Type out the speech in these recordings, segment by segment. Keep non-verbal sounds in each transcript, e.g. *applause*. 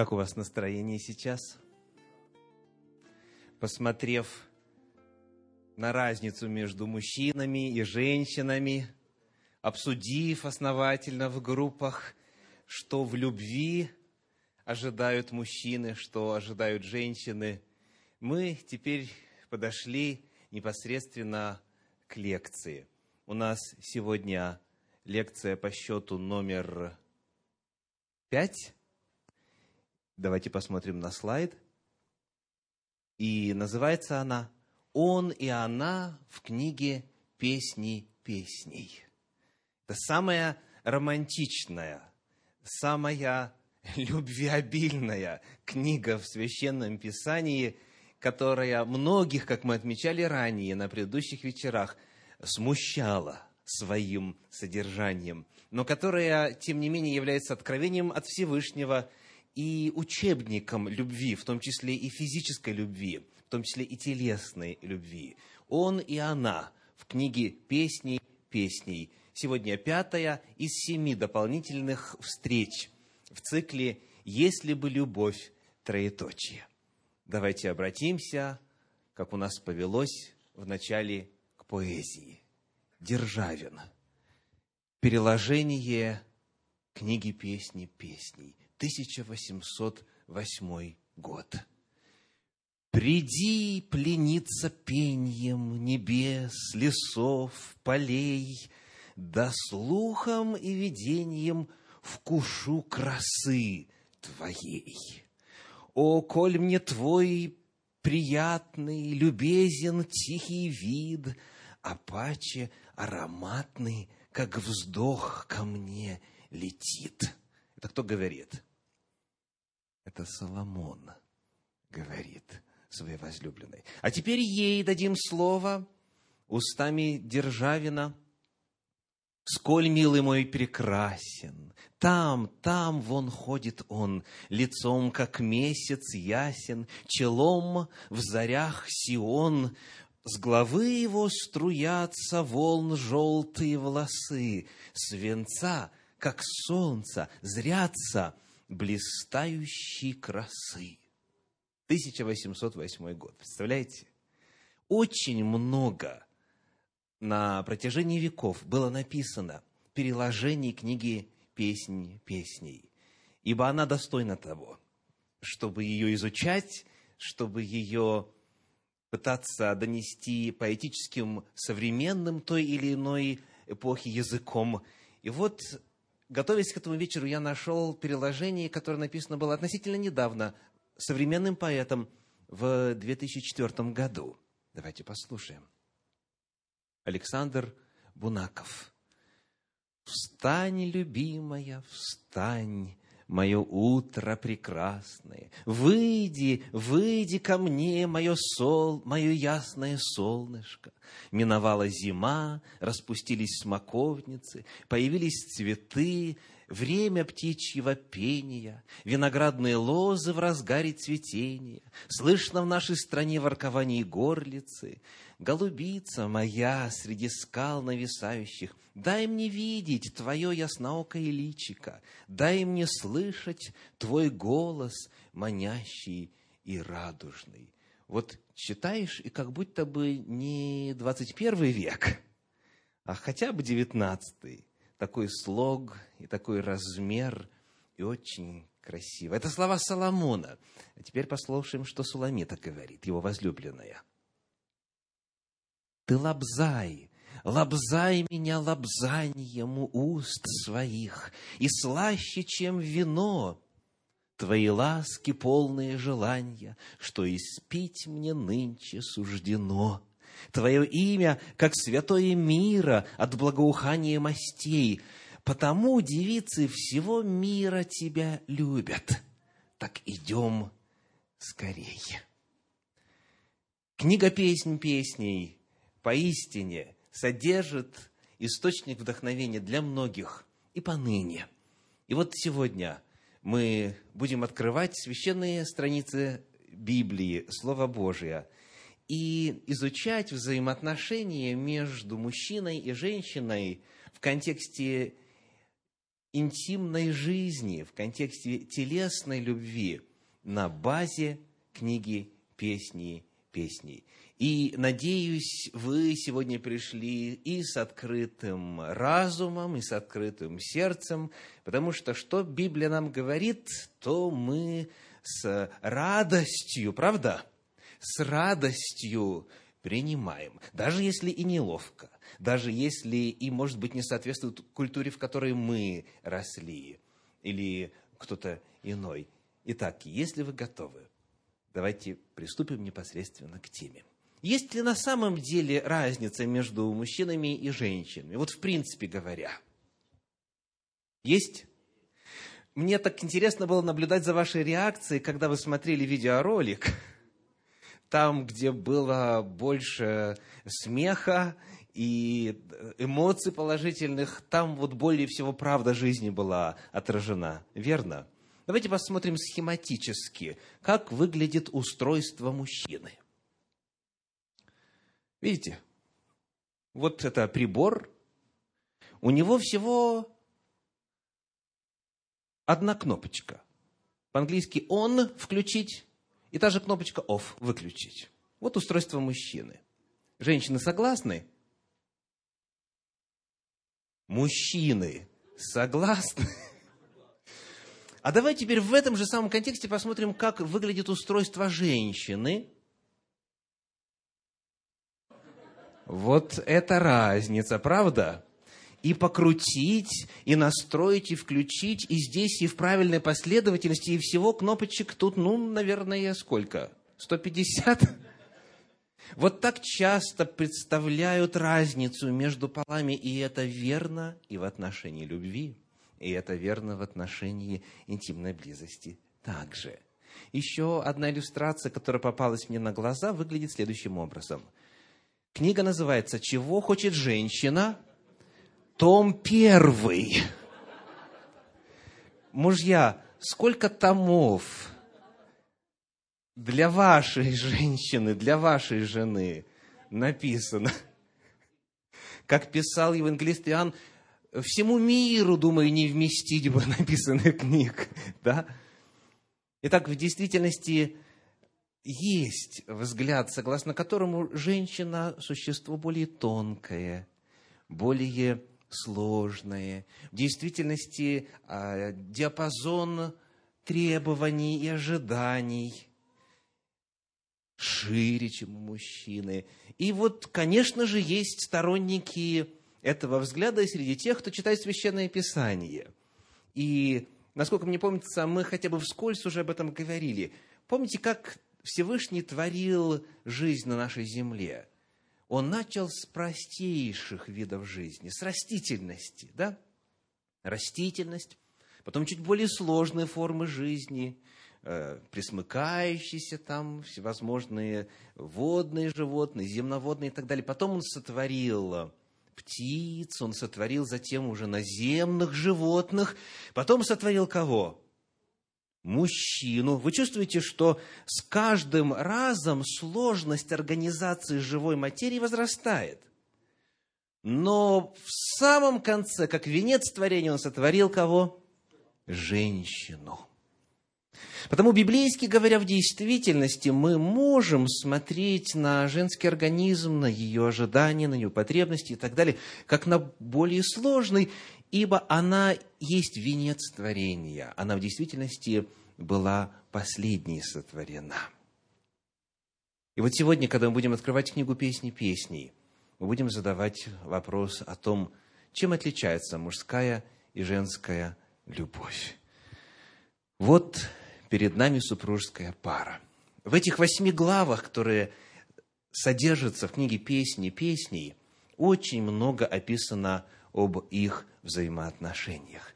Как у вас настроение сейчас? Посмотрев на разницу между мужчинами и женщинами, обсудив основательно в группах, что в любви ожидают мужчины, что ожидают женщины, мы теперь подошли непосредственно к лекции. У нас сегодня лекция по счету номер пять. Давайте посмотрим на слайд. И называется она «Он и она в книге «Песни песней». Это самая романтичная, самая любвеобильная книга в Священном Писании, которая многих, как мы отмечали ранее на предыдущих вечерах, смущала своим содержанием, но которая, тем не менее, является откровением от Всевышнего и учебником любви, в том числе и физической любви, в том числе и телесной любви. Он и она в книге «Песней песней» Сегодня пятая из семи дополнительных встреч в цикле «Если бы любовь троеточие». Давайте обратимся, как у нас повелось в начале, к поэзии. Державин. Переложение книги песни песней. 1808 год. Приди плениться пеньем небес, лесов, полей – да слухом и видением вкушу красы Твоей. О, коль мне Твой приятный, любезен тихий вид, а паче ароматный, как вздох ко мне летит. Это кто говорит? Это Соломон говорит своей возлюбленной. А теперь ей дадим слово устами Державина – Сколь, милый мой, прекрасен, там, там вон ходит он, лицом, как месяц ясен, челом в зарях Сион, с головы его струятся волн желтые волосы, свинца, как солнце, зрятся блистающие красы. 1808 год, представляете? Очень много на протяжении веков было написано переложение книги «Песнь песней», ибо она достойна того, чтобы ее изучать, чтобы ее пытаться донести поэтическим, современным той или иной эпохи языком. И вот, готовясь к этому вечеру, я нашел переложение, которое написано было относительно недавно современным поэтом в 2004 году. Давайте послушаем. Александр Бунаков. «Встань, любимая, встань, мое утро прекрасное. Выйди, выйди ко мне, мое сол, мое ясное солнышко. Миновала зима, распустились смоковницы, появились цветы, время птичьего пения, виноградные лозы в разгаре цветения, слышно в нашей стране воркование горлицы, голубица моя среди скал нависающих, дай мне видеть твое ясноокое личико, дай мне слышать твой голос манящий и радужный. Вот читаешь, и как будто бы не 21 век, а хотя бы 19 такой слог и такой размер, и очень красиво. Это слова Соломона. А теперь послушаем, что Суламита говорит, его возлюбленная. Ты лобзай, лобзай меня лобзанием уст своих, и слаще, чем вино, Твои ласки, полные желания, что испить мне нынче суждено. Твое имя, как святое мира от благоухания мастей. Потому девицы всего мира тебя любят. Так идем скорее. Книга «Песнь песней» поистине содержит источник вдохновения для многих и поныне. И вот сегодня мы будем открывать священные страницы Библии, Слово Божие – и изучать взаимоотношения между мужчиной и женщиной в контексте интимной жизни, в контексте телесной любви на базе книги «Песни песней». И надеюсь, вы сегодня пришли и с открытым разумом, и с открытым сердцем, потому что что Библия нам говорит, то мы с радостью, правда? С радостью принимаем, даже если и неловко, даже если и, может быть, не соответствует культуре, в которой мы росли, или кто-то иной. Итак, если вы готовы, давайте приступим непосредственно к теме. Есть ли на самом деле разница между мужчинами и женщинами? Вот в принципе говоря. Есть? Мне так интересно было наблюдать за вашей реакцией, когда вы смотрели видеоролик. Там, где было больше смеха и эмоций положительных, там вот более всего правда жизни была отражена. Верно? Давайте посмотрим схематически, как выглядит устройство мужчины. Видите? Вот это прибор. У него всего одна кнопочка. По-английски «on» – включить, и та же кнопочка «off» – выключить. Вот устройство мужчины. Женщины согласны? Мужчины согласны? А давайте теперь в этом же самом контексте посмотрим, как выглядит устройство женщины – Вот это разница, правда? И покрутить, и настроить, и включить, и здесь, и в правильной последовательности, и всего кнопочек тут, ну, наверное, сколько? 150? Вот так часто представляют разницу между полами, и это верно и в отношении любви, и это верно в отношении интимной близости также. Еще одна иллюстрация, которая попалась мне на глаза, выглядит следующим образом – Книга называется «Чего хочет женщина?» Том первый. Мужья, сколько томов для вашей женщины, для вашей жены написано? Как писал евангелист Иоанн, всему миру, думаю, не вместить бы написанных книг. Да? Итак, в действительности есть взгляд, согласно которому женщина – существо более тонкое, более сложное. В действительности а, диапазон требований и ожиданий шире, чем у мужчины. И вот, конечно же, есть сторонники этого взгляда среди тех, кто читает Священное Писание. И, насколько мне помнится, мы хотя бы вскользь уже об этом говорили. Помните, как Всевышний творил жизнь на нашей земле, он начал с простейших видов жизни, с растительности, да? Растительность, потом чуть более сложные формы жизни, э, присмыкающиеся там, всевозможные водные животные, земноводные и так далее. Потом он сотворил птиц, он сотворил затем уже наземных животных, потом сотворил кого? Мужчину. Вы чувствуете, что с каждым разом сложность организации живой материи возрастает. Но в самом конце, как венец творения, он сотворил кого? Женщину. Потому библейски говоря, в действительности мы можем смотреть на женский организм, на ее ожидания, на ее потребности и так далее, как на более сложный ибо она есть венец творения. Она в действительности была последней сотворена. И вот сегодня, когда мы будем открывать книгу «Песни песней», мы будем задавать вопрос о том, чем отличается мужская и женская любовь. Вот перед нами супружеская пара. В этих восьми главах, которые содержатся в книге «Песни песней», очень много описано об их взаимоотношениях.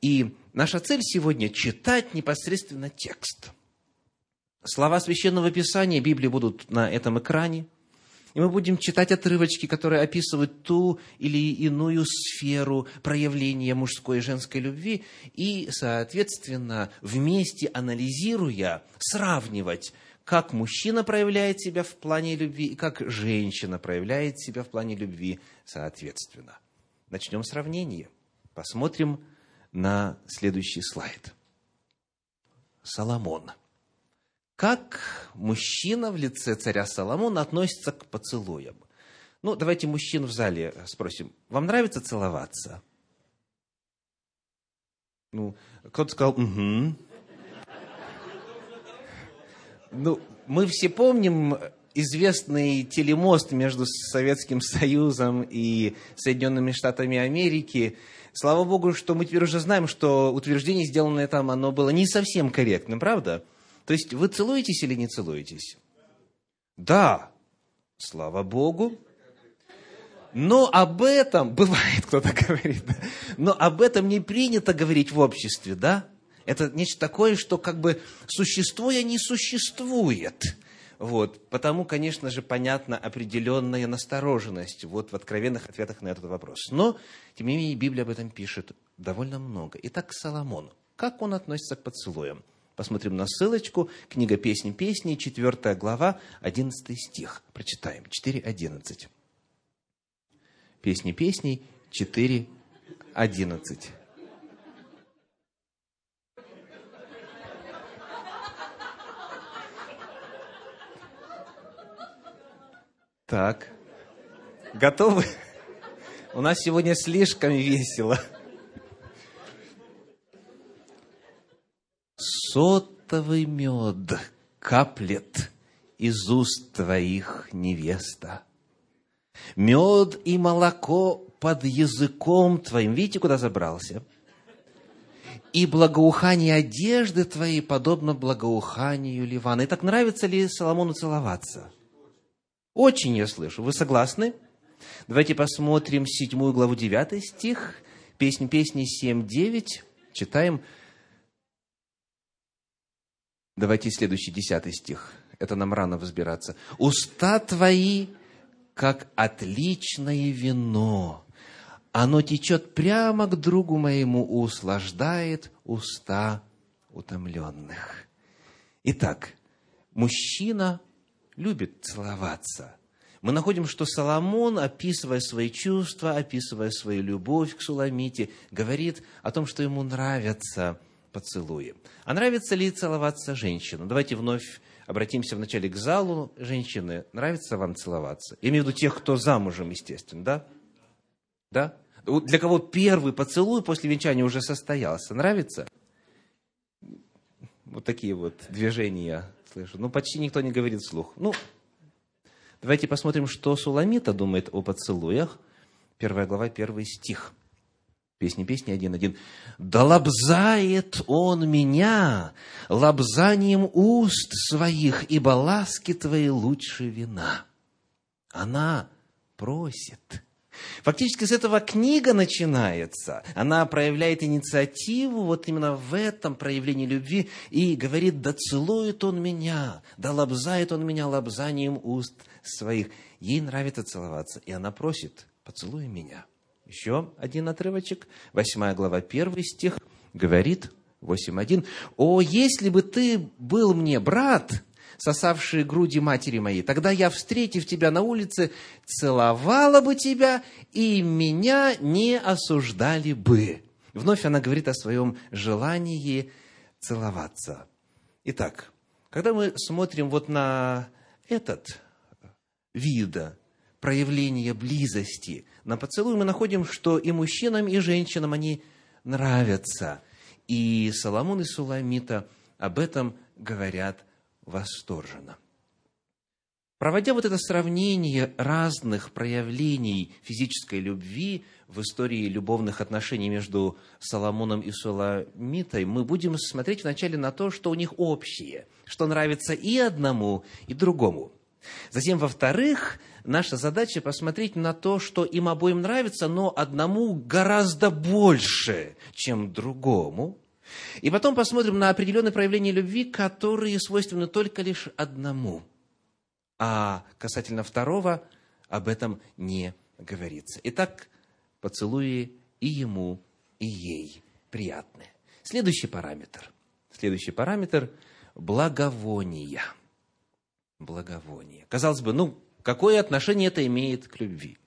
И наша цель сегодня – читать непосредственно текст. Слова Священного Писания Библии будут на этом экране, и мы будем читать отрывочки, которые описывают ту или иную сферу проявления мужской и женской любви, и, соответственно, вместе анализируя, сравнивать, как мужчина проявляет себя в плане любви и как женщина проявляет себя в плане любви, соответственно. Начнем сравнение. Посмотрим на следующий слайд. Соломон. Как мужчина в лице царя Соломона относится к поцелуям? Ну, давайте мужчин в зале спросим. Вам нравится целоваться? Ну, кто-то сказал, угу. Ну, мы все помним известный телемост между Советским Союзом и Соединенными Штатами Америки. Слава Богу, что мы теперь уже знаем, что утверждение, сделанное там, оно было не совсем корректным, правда? То есть вы целуетесь или не целуетесь? Да, слава Богу. Но об этом, *laughs* бывает, кто-то говорит, но об этом не принято говорить в обществе, да? Это нечто такое, что как бы существуя не существует. Вот. Потому, конечно же, понятна определенная настороженность вот в откровенных ответах на этот вопрос. Но, тем не менее, Библия об этом пишет довольно много. Итак, к Соломону. Как он относится к поцелуям? Посмотрим на ссылочку. Книга «Песни песней», 4 глава, 11 стих. Прочитаем. 4.11. «Песни песней», 4.11. Так. Готовы? У нас сегодня слишком весело. Сотовый мед каплет из уст твоих невеста. Мед и молоко под языком твоим. Видите, куда забрался? И благоухание одежды твоей подобно благоуханию Ливана. И так нравится ли Соломону целоваться? Очень я слышу. Вы согласны? Давайте посмотрим седьмую главу, девятый стих. Песнь песни 7.9. Читаем. Давайте следующий, десятый стих. Это нам рано взбираться. «Уста твои, как отличное вино, оно течет прямо к другу моему, услаждает уста утомленных». Итак, мужчина любит целоваться. Мы находим, что Соломон, описывая свои чувства, описывая свою любовь к Суламите, говорит о том, что ему нравятся поцелуи. А нравится ли целоваться женщинам? Давайте вновь обратимся вначале к залу. Женщины, нравится вам целоваться? Я имею в виду тех, кто замужем, естественно, да? Да? Для кого первый поцелуй после венчания уже состоялся? Нравится? Вот такие вот движения слышу. Ну, почти никто не говорит вслух. Ну, давайте посмотрим, что Суламита думает о поцелуях. Первая глава, первый стих. Песни, песни, один-один. «Да лобзает он меня лобзанием уст своих, ибо ласки твои лучше вина». Она просит, Фактически с этого книга начинается. Она проявляет инициативу вот именно в этом проявлении любви и говорит, да целует он меня, да лобзает он меня лобзанием уст своих. Ей нравится целоваться, и она просит, поцелуй меня. Еще один отрывочек, восьмая глава, первый стих, говорит, 8.1, «О, если бы ты был мне брат, сосавшие груди матери моей. Тогда я, встретив тебя на улице, целовала бы тебя, и меня не осуждали бы». Вновь она говорит о своем желании целоваться. Итак, когда мы смотрим вот на этот вид проявления близости, на поцелуй, мы находим, что и мужчинам, и женщинам они нравятся. И Соломон и Суламита об этом говорят восторженно. Проводя вот это сравнение разных проявлений физической любви в истории любовных отношений между Соломоном и Суламитой, мы будем смотреть вначале на то, что у них общее, что нравится и одному, и другому. Затем, во-вторых, наша задача посмотреть на то, что им обоим нравится, но одному гораздо больше, чем другому – и потом посмотрим на определенные проявления любви, которые свойственны только лишь одному. А касательно второго, об этом не говорится. Итак, поцелуи и ему, и ей приятны. Следующий параметр. Следующий параметр – благовония. Благовоние. Казалось бы, ну, какое отношение это имеет к любви?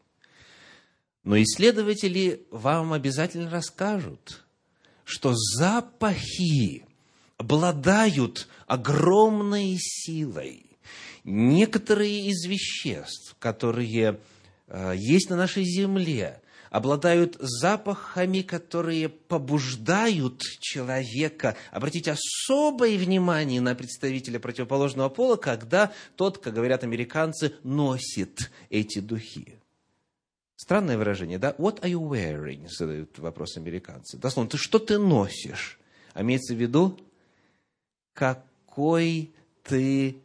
Но исследователи вам обязательно расскажут – что запахи обладают огромной силой. Некоторые из веществ, которые э, есть на нашей земле, обладают запахами, которые побуждают человека обратить особое внимание на представителя противоположного пола, когда тот, как говорят американцы, носит эти духи. Странное выражение, да? What are you wearing? Задают вопрос американцы. Дословно, ты что ты носишь? А имеется в виду, какой ты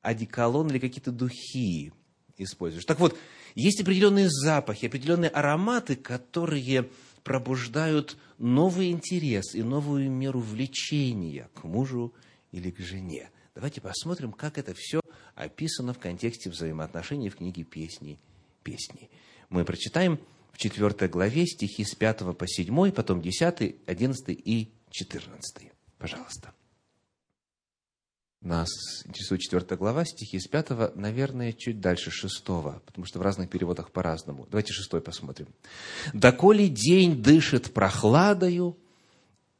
одеколон или какие-то духи используешь. Так вот, есть определенные запахи, определенные ароматы, которые пробуждают новый интерес и новую меру влечения к мужу или к жене. Давайте посмотрим, как это все описано в контексте взаимоотношений в книге «Песни, песни». Мы прочитаем в 4 главе стихи с 5 по 7, потом 10, 11 и 14. Пожалуйста. Нас интересует 4 глава, стихи с 5, наверное, чуть дальше 6, потому что в разных переводах по-разному. Давайте 6 посмотрим. «Доколе день дышит прохладою,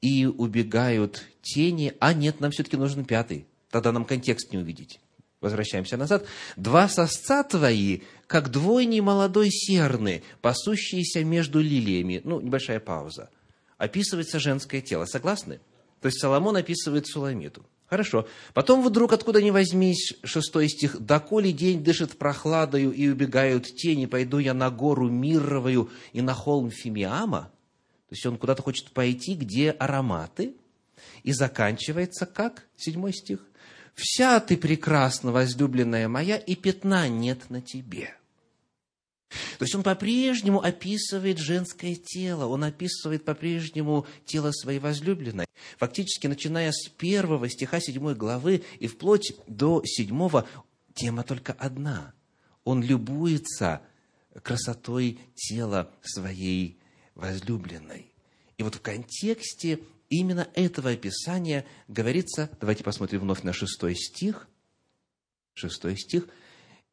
и убегают тени...» А нет, нам все-таки нужен пятый. Тогда нам контекст не увидеть. Возвращаемся назад. «Два сосца твои, как двойни молодой серны, пасущиеся между лилиями». Ну, небольшая пауза. Описывается женское тело. Согласны? То есть Соломон описывает Суламиту. Хорошо. Потом вдруг, откуда ни возьмись, шестой стих, «Доколе день дышит прохладою, и убегают тени, пойду я на гору Мировую и на холм Фимиама». То есть он куда-то хочет пойти, где ароматы, и заканчивается как? Седьмой стих. «Вся ты прекрасна, возлюбленная моя, и пятна нет на тебе». То есть он по-прежнему описывает женское тело, он описывает по-прежнему тело своей возлюбленной. Фактически, начиная с первого стиха седьмой главы и вплоть до седьмого, тема только одна. Он любуется красотой тела своей возлюбленной. И вот в контексте именно этого описания говорится, давайте посмотрим вновь на шестой стих, шестой стих,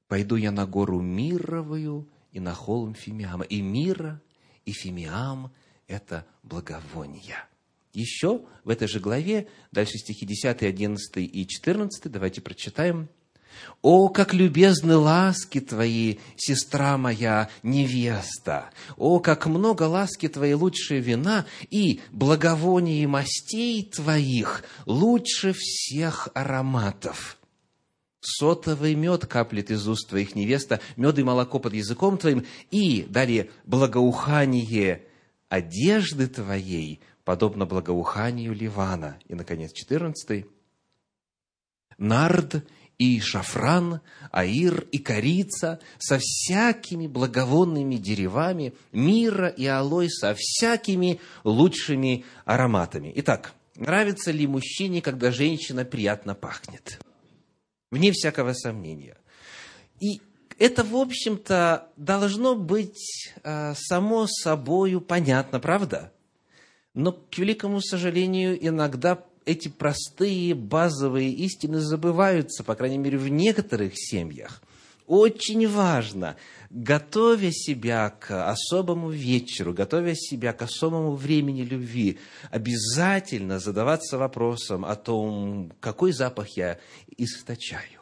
«Пойду я на гору мировую, и на холм Фимиама. И мира, и Фимиам – это благовония. Еще в этой же главе, дальше стихи 10, 11 и 14, давайте прочитаем. «О, как любезны ласки Твои, сестра моя, невеста! О, как много ласки Твоей лучше вина, и благовоние мастей Твоих лучше всех ароматов!» сотовый мед каплет из уст твоих невеста, мед и молоко под языком твоим, и, далее, благоухание одежды твоей, подобно благоуханию Ливана. И, наконец, 14 нард и шафран, аир и корица со всякими благовонными деревами, мира и алой со всякими лучшими ароматами. Итак, нравится ли мужчине, когда женщина приятно пахнет? вне всякого сомнения. И это, в общем-то, должно быть э, само собою понятно, правда? Но, к великому сожалению, иногда эти простые базовые истины забываются, по крайней мере, в некоторых семьях. Очень важно, готовя себя к особому вечеру, готовя себя к особому времени любви, обязательно задаваться вопросом о том, какой запах я источаю.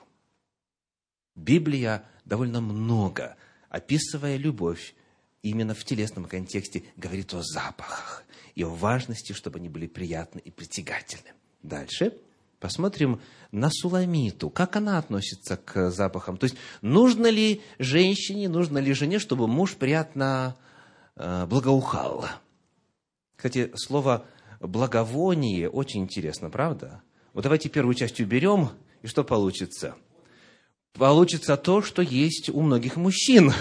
Библия довольно много, описывая любовь, именно в телесном контексте, говорит о запахах и о важности, чтобы они были приятны и притягательны. Дальше посмотрим на Суламиту, как она относится к запахам. То есть, нужно ли женщине, нужно ли жене, чтобы муж приятно э, благоухал? Кстати, слово благовоние очень интересно, правда? Вот давайте первую часть уберем, и что получится? Получится то, что есть у многих мужчин.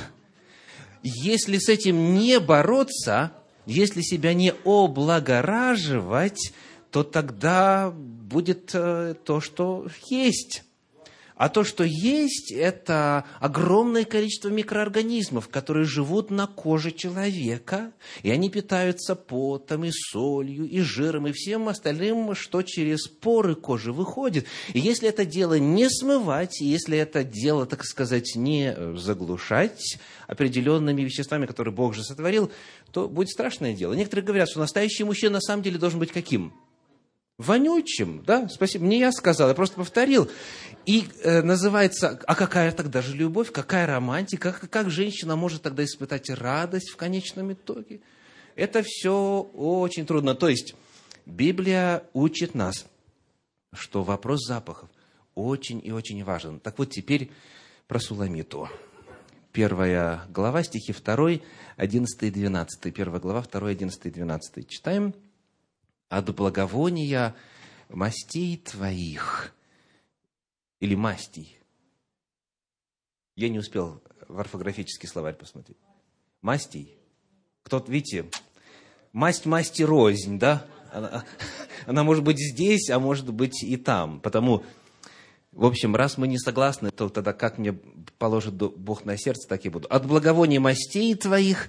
Если с этим не бороться, если себя не облагораживать, то тогда будет э, то, что есть. А то, что есть, это огромное количество микроорганизмов, которые живут на коже человека, и они питаются потом, и солью, и жиром, и всем остальным, что через поры кожи выходит. И если это дело не смывать, если это дело, так сказать, не заглушать определенными веществами, которые Бог же сотворил, то будет страшное дело. Некоторые говорят, что настоящий мужчина на самом деле должен быть каким? Вонючим, да, спасибо, не я сказал, я просто повторил. И э, называется, а какая тогда же любовь, какая романтика, как, как женщина может тогда испытать радость в конечном итоге? Это все очень трудно. То есть, Библия учит нас, что вопрос запахов очень и очень важен. Так вот, теперь про Суламиту. Первая глава, стихи 2, 11 и 12. Первая глава, 2, 11 и 12. Читаем от благовония мастей твоих, или мастей. Я не успел в орфографический словарь посмотреть. Мастей. Кто-то, видите, масть масти рознь, да? Она, она может быть здесь, а может быть и там. Потому, в общем, раз мы не согласны, то тогда как мне положит Бог на сердце, так и буду. От благовония мастей твоих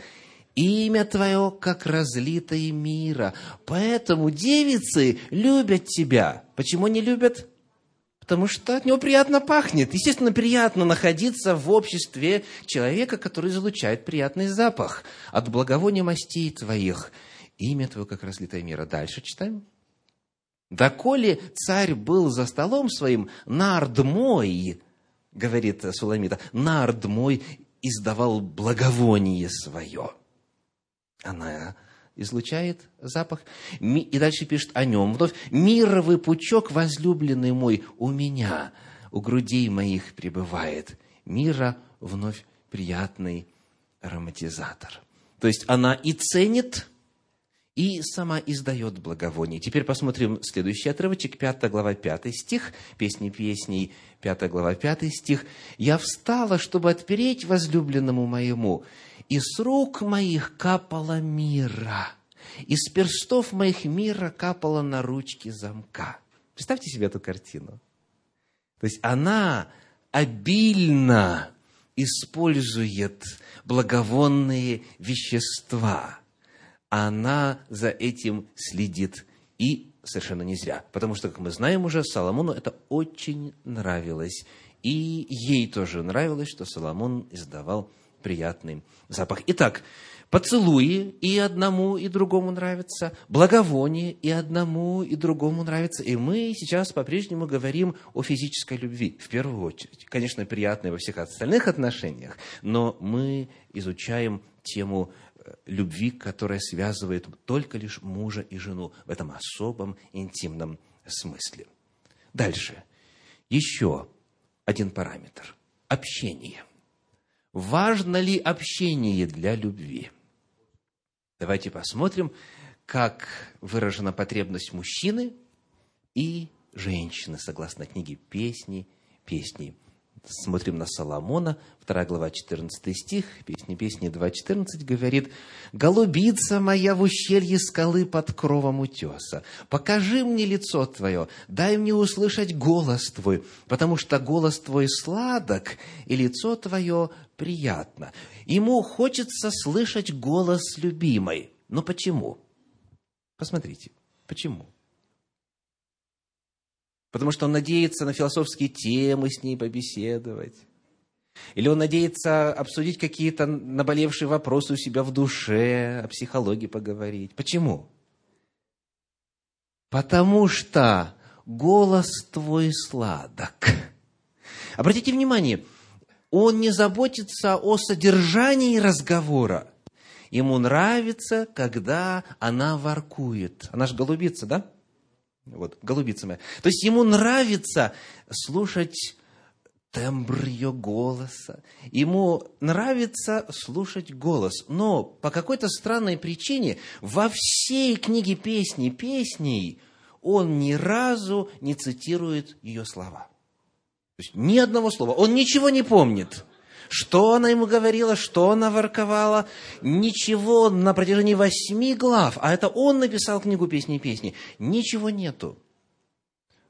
Имя Твое, как разлитое мира. Поэтому девицы любят Тебя. Почему не любят? Потому что от него приятно пахнет. Естественно, приятно находиться в обществе человека, который излучает приятный запах. От благовония мастей Твоих. Имя Твое, как разлитое мира. Дальше читаем. «Доколе царь был за столом своим, нард мой, говорит Суламита, нард мой издавал благовоние свое» она излучает запах. И дальше пишет о нем вновь. «Мировый пучок, возлюбленный мой, у меня, у грудей моих пребывает. Мира вновь приятный ароматизатор». То есть она и ценит, и сама издает благовоние. Теперь посмотрим следующий отрывочек, 5 глава, 5 стих, песни песней, 5 глава, 5 стих. «Я встала, чтобы отпереть возлюбленному моему, и с рук моих капала мира, из перстов моих мира капала на ручки замка. Представьте себе эту картину. То есть она обильно использует благовонные вещества. Она за этим следит и совершенно не зря. Потому что, как мы знаем уже, Соломону это очень нравилось. И ей тоже нравилось, что Соломон издавал приятный запах. Итак, поцелуи и одному, и другому нравятся, благовоние и одному, и другому нравится. И мы сейчас по-прежнему говорим о физической любви, в первую очередь. Конечно, приятной во всех остальных отношениях, но мы изучаем тему э, любви, которая связывает только лишь мужа и жену в этом особом интимном смысле. Дальше. Еще один параметр. Общение – Важно ли общение для любви? Давайте посмотрим, как выражена потребность мужчины и женщины, согласно книге «Песни, песни смотрим на Соломона, 2 глава, 14 стих, песни песни 2.14 говорит, «Голубица моя в ущелье скалы под кровом утеса, покажи мне лицо твое, дай мне услышать голос твой, потому что голос твой сладок, и лицо твое приятно». Ему хочется слышать голос любимой. Но почему? Посмотрите, почему? Потому что он надеется на философские темы с ней побеседовать. Или он надеется обсудить какие-то наболевшие вопросы у себя в душе, о психологии поговорить. Почему? Потому что голос твой сладок. Обратите внимание, он не заботится о содержании разговора. Ему нравится, когда она воркует. Она же голубица, да? Вот, голубица моя. То есть ему нравится слушать тембр ее голоса. Ему нравится слушать голос. Но по какой-то странной причине во всей книге песни песней он ни разу не цитирует ее слова. То есть ни одного слова. Он ничего не помнит. Что она ему говорила, что она ворковала, ничего на протяжении восьми глав, а это он написал книгу «Песни и песни», ничего нету.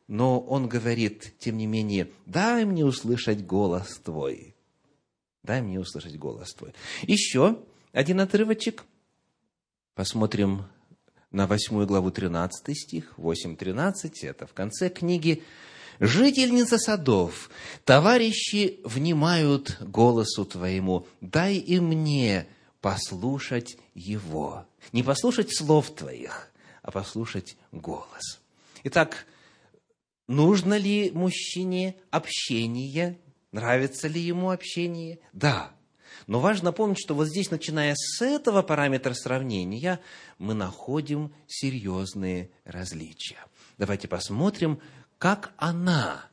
но он говорит, тем не менее, дай мне услышать голос твой. Дай мне услышать голос твой. Еще один отрывочек. Посмотрим на восьмую главу 13 стих, 8.13, это в конце книги. «Жительница садов, товарищи внимают голосу твоему, дай и мне послушать его». Не послушать слов твоих, а послушать голос. Итак, нужно ли мужчине общение? Нравится ли ему общение? Да. Но важно помнить, что вот здесь, начиная с этого параметра сравнения, мы находим серьезные различия. Давайте посмотрим, как она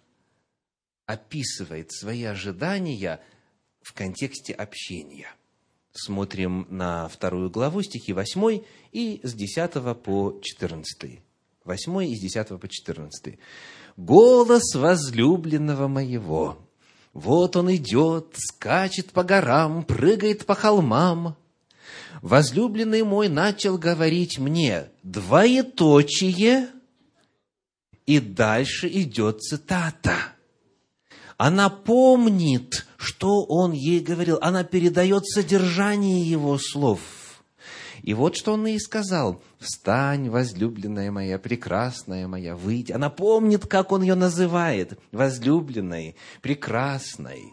описывает свои ожидания в контексте общения. Смотрим на вторую главу, стихи 8 и с 10 по 14. 8 и с 10 по 14. «Голос возлюбленного моего, вот он идет, скачет по горам, прыгает по холмам. Возлюбленный мой начал говорить мне, двоеточие, и дальше идет цитата. Она помнит, что он ей говорил, она передает содержание его слов – и вот что он ей сказал. «Встань, возлюбленная моя, прекрасная моя, выйди». Она помнит, как он ее называет. Возлюбленной, прекрасной.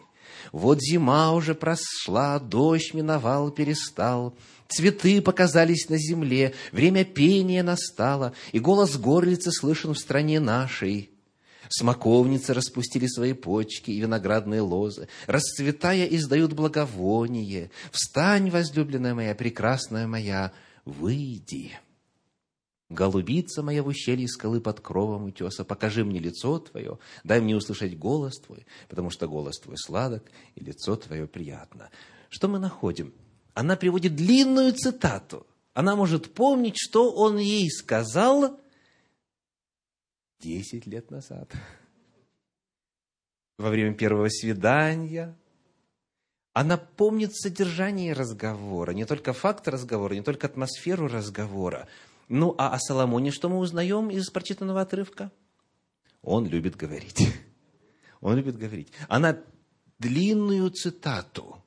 Вот зима уже прошла, дождь миновал, перестал. Цветы показались на земле, время пения настало, и голос горлицы слышен в стране нашей. Смоковницы распустили свои почки и виноградные лозы, расцветая, издают благовоние. Встань, возлюбленная моя, прекрасная моя, выйди. Голубица моя в ущелье скалы под кровом утеса, покажи мне лицо твое, дай мне услышать голос твой, потому что голос твой сладок, и лицо твое приятно. Что мы находим? Она приводит длинную цитату. Она может помнить, что он ей сказал, Десять лет назад. Во время первого свидания. Она помнит содержание разговора, не только факт разговора, не только атмосферу разговора. Ну, а о Соломоне что мы узнаем из прочитанного отрывка? Он любит говорить. Он любит говорить. Она длинную цитату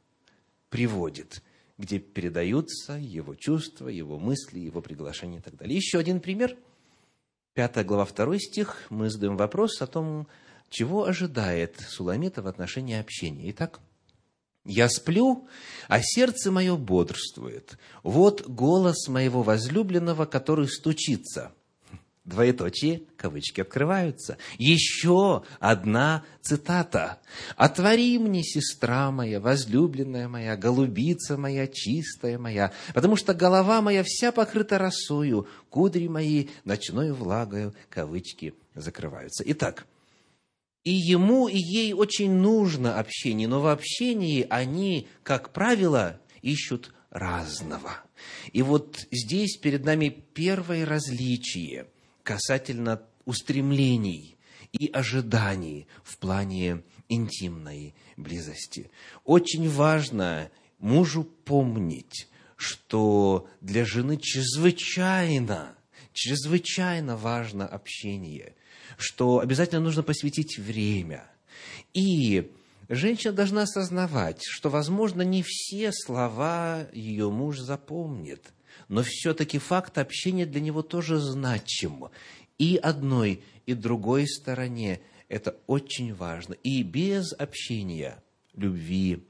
приводит, где передаются его чувства, его мысли, его приглашения и так далее. Еще один пример – Пятая глава, второй стих, мы задаем вопрос о том, чего ожидает Суламита в отношении общения. Итак, «Я сплю, а сердце мое бодрствует. Вот голос моего возлюбленного, который стучится» двоеточие, кавычки открываются. Еще одна цитата. «Отвори мне, сестра моя, возлюбленная моя, голубица моя, чистая моя, потому что голова моя вся покрыта росою, кудри мои ночной влагою», кавычки закрываются. Итак, и ему, и ей очень нужно общение, но в общении они, как правило, ищут разного. И вот здесь перед нами первое различие – касательно устремлений и ожиданий в плане интимной близости. Очень важно мужу помнить, что для жены чрезвычайно, чрезвычайно важно общение, что обязательно нужно посвятить время. И женщина должна осознавать, что, возможно, не все слова ее муж запомнит – но все-таки факт общения для него тоже значим. И одной, и другой стороне это очень важно. И без общения любви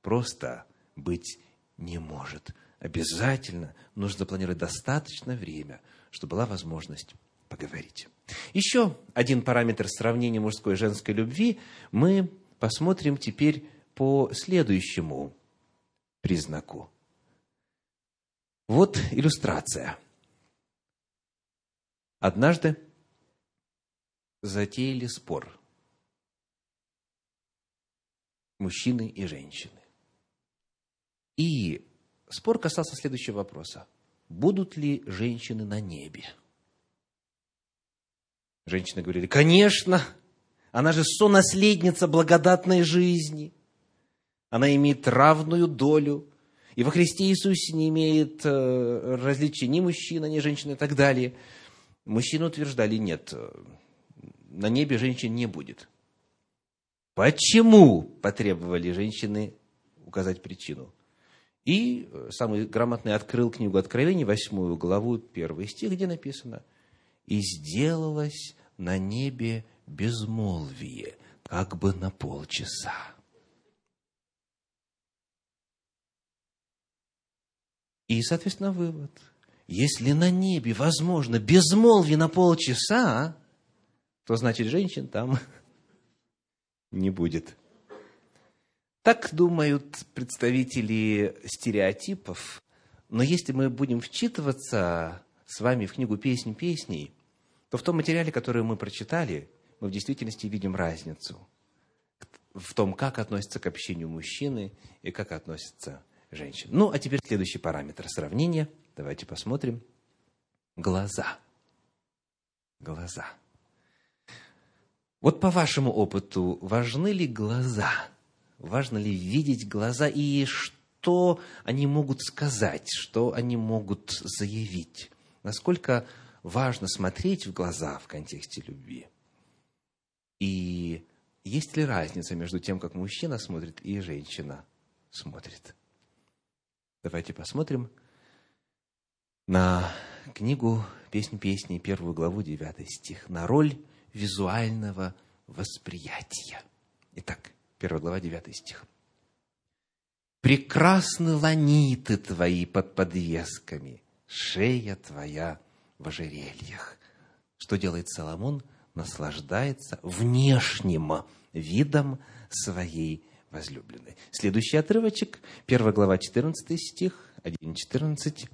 просто быть не может. Обязательно нужно планировать достаточно время, чтобы была возможность поговорить. Еще один параметр сравнения мужской и женской любви мы посмотрим теперь по следующему признаку. Вот иллюстрация. Однажды затеяли спор мужчины и женщины. И спор касался следующего вопроса. Будут ли женщины на небе? Женщины говорили, конечно, она же сонаследница благодатной жизни. Она имеет равную долю и во Христе Иисусе не имеет э, различия ни мужчина, ни женщина и так далее. Мужчины утверждали, нет, на небе женщин не будет. Почему потребовали женщины указать причину? И самый грамотный открыл книгу Откровений, восьмую главу, первый стих, где написано, «И сделалось на небе безмолвие, как бы на полчаса». И, соответственно, вывод. Если на небе возможно безмолвие на полчаса, то значит женщин там *laughs* не будет. Так думают представители стереотипов, но если мы будем вчитываться с вами в книгу «Песнь песней», то в том материале, который мы прочитали, мы в действительности видим разницу в том, как относятся к общению мужчины и как относятся женщины. Ну, а теперь следующий параметр сравнения. Давайте посмотрим. Глаза. Глаза. Вот по вашему опыту, важны ли глаза? Важно ли видеть глаза и что они могут сказать, что они могут заявить? Насколько важно смотреть в глаза в контексте любви? И есть ли разница между тем, как мужчина смотрит и женщина смотрит? Давайте посмотрим на книгу «Песнь песней», первую главу, девятый стих, на роль визуального восприятия. Итак, первая глава, девятый стих. «Прекрасны ланиты твои под подвесками, шея твоя в ожерельях». Что делает Соломон? Наслаждается внешним видом своей возлюбленной. Следующий отрывочек, первая глава, 14 стих, 1.14.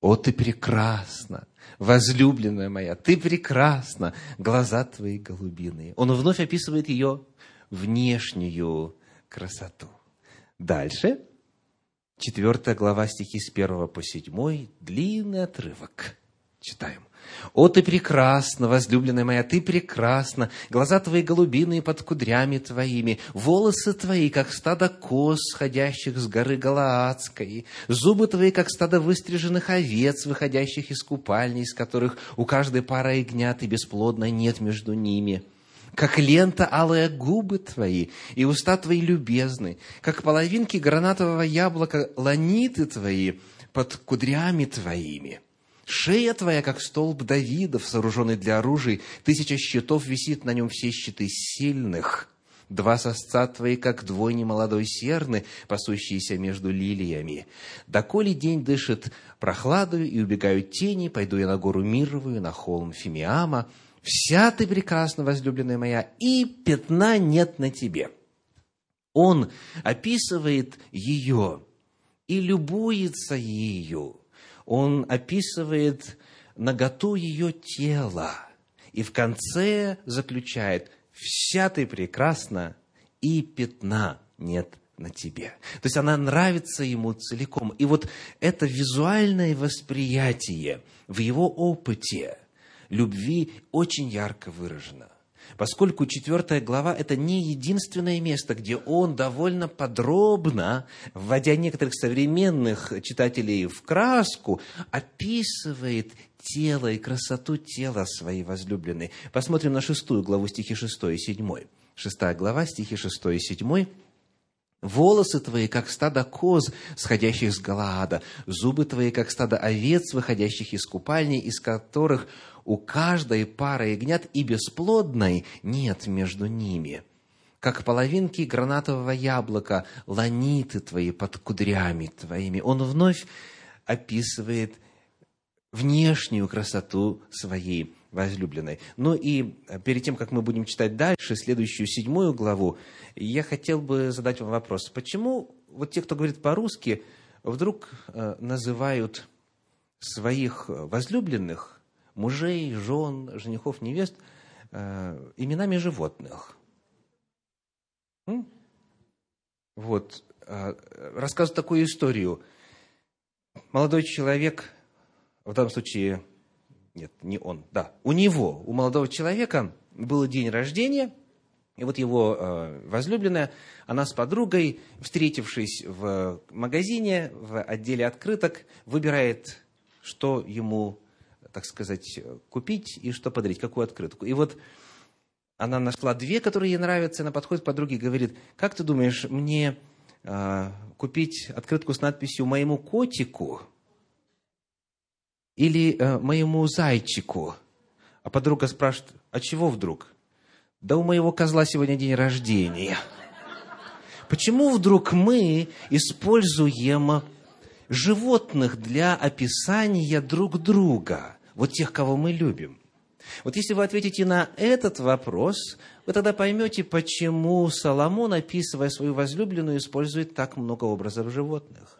О, ты прекрасна, возлюбленная моя, ты прекрасна, глаза твои голубиные. Он вновь описывает ее внешнюю красоту. Дальше, четвертая глава стихи с первого по седьмой, длинный отрывок. Читаем. «О, ты прекрасна, возлюбленная моя, ты прекрасна! Глаза твои голубиные под кудрями твоими, волосы твои, как стадо коз, сходящих с горы Галаадской, зубы твои, как стадо выстриженных овец, выходящих из купальни, из которых у каждой пара ягнят и бесплодной нет между ними» как лента алые губы твои, и уста твои любезны, как половинки гранатового яблока ланиты твои под кудрями твоими. Шея твоя, как столб Давидов, сооруженный для оружия, тысяча щитов висит на нем все щиты сильных. Два сосца твои, как двойни молодой серны, пасущиеся между лилиями. Доколе день дышит прохладою, и убегают тени, пойду я на гору Мировую, на холм Фимиама. Вся ты прекрасна, возлюбленная моя, и пятна нет на тебе. Он описывает ее и любуется ею он описывает наготу ее тела. И в конце заключает, вся ты прекрасна, и пятна нет на тебе. То есть она нравится ему целиком. И вот это визуальное восприятие в его опыте любви очень ярко выражено поскольку четвертая глава – это не единственное место, где он довольно подробно, вводя некоторых современных читателей в краску, описывает тело и красоту тела своей возлюбленной. Посмотрим на шестую главу, стихи 6 и 7. Шестая глава, стихи 6 и 7. Волосы твои, как стадо коз, сходящих с Галаада, зубы твои, как стадо овец, выходящих из купальни, из которых у каждой пары ягнят и бесплодной нет между ними. Как половинки гранатового яблока, ланиты твои под кудрями твоими. Он вновь описывает внешнюю красоту своей возлюбленной. Ну и перед тем, как мы будем читать дальше, следующую седьмую главу, я хотел бы задать вам вопрос. Почему вот те, кто говорит по-русски, вдруг э, называют своих возлюбленных мужей, жен, женихов, невест э, именами животных. Вот, э, рассказываю такую историю. Молодой человек, в данном случае, нет, не он, да, у него, у молодого человека был день рождения, и вот его э, возлюбленная, она с подругой, встретившись в магазине, в отделе открыток, выбирает, что ему так сказать, купить и что подарить, какую открытку. И вот она нашла две, которые ей нравятся, она подходит к подруге и говорит, как ты думаешь, мне э, купить открытку с надписью «Моему котику» или э, «Моему зайчику»? А подруга спрашивает, а чего вдруг? Да у моего козла сегодня день рождения. Почему вдруг мы используем животных для описания друг друга, вот тех, кого мы любим? Вот если вы ответите на этот вопрос, вы тогда поймете, почему Соломон, описывая свою возлюбленную, использует так много образов животных.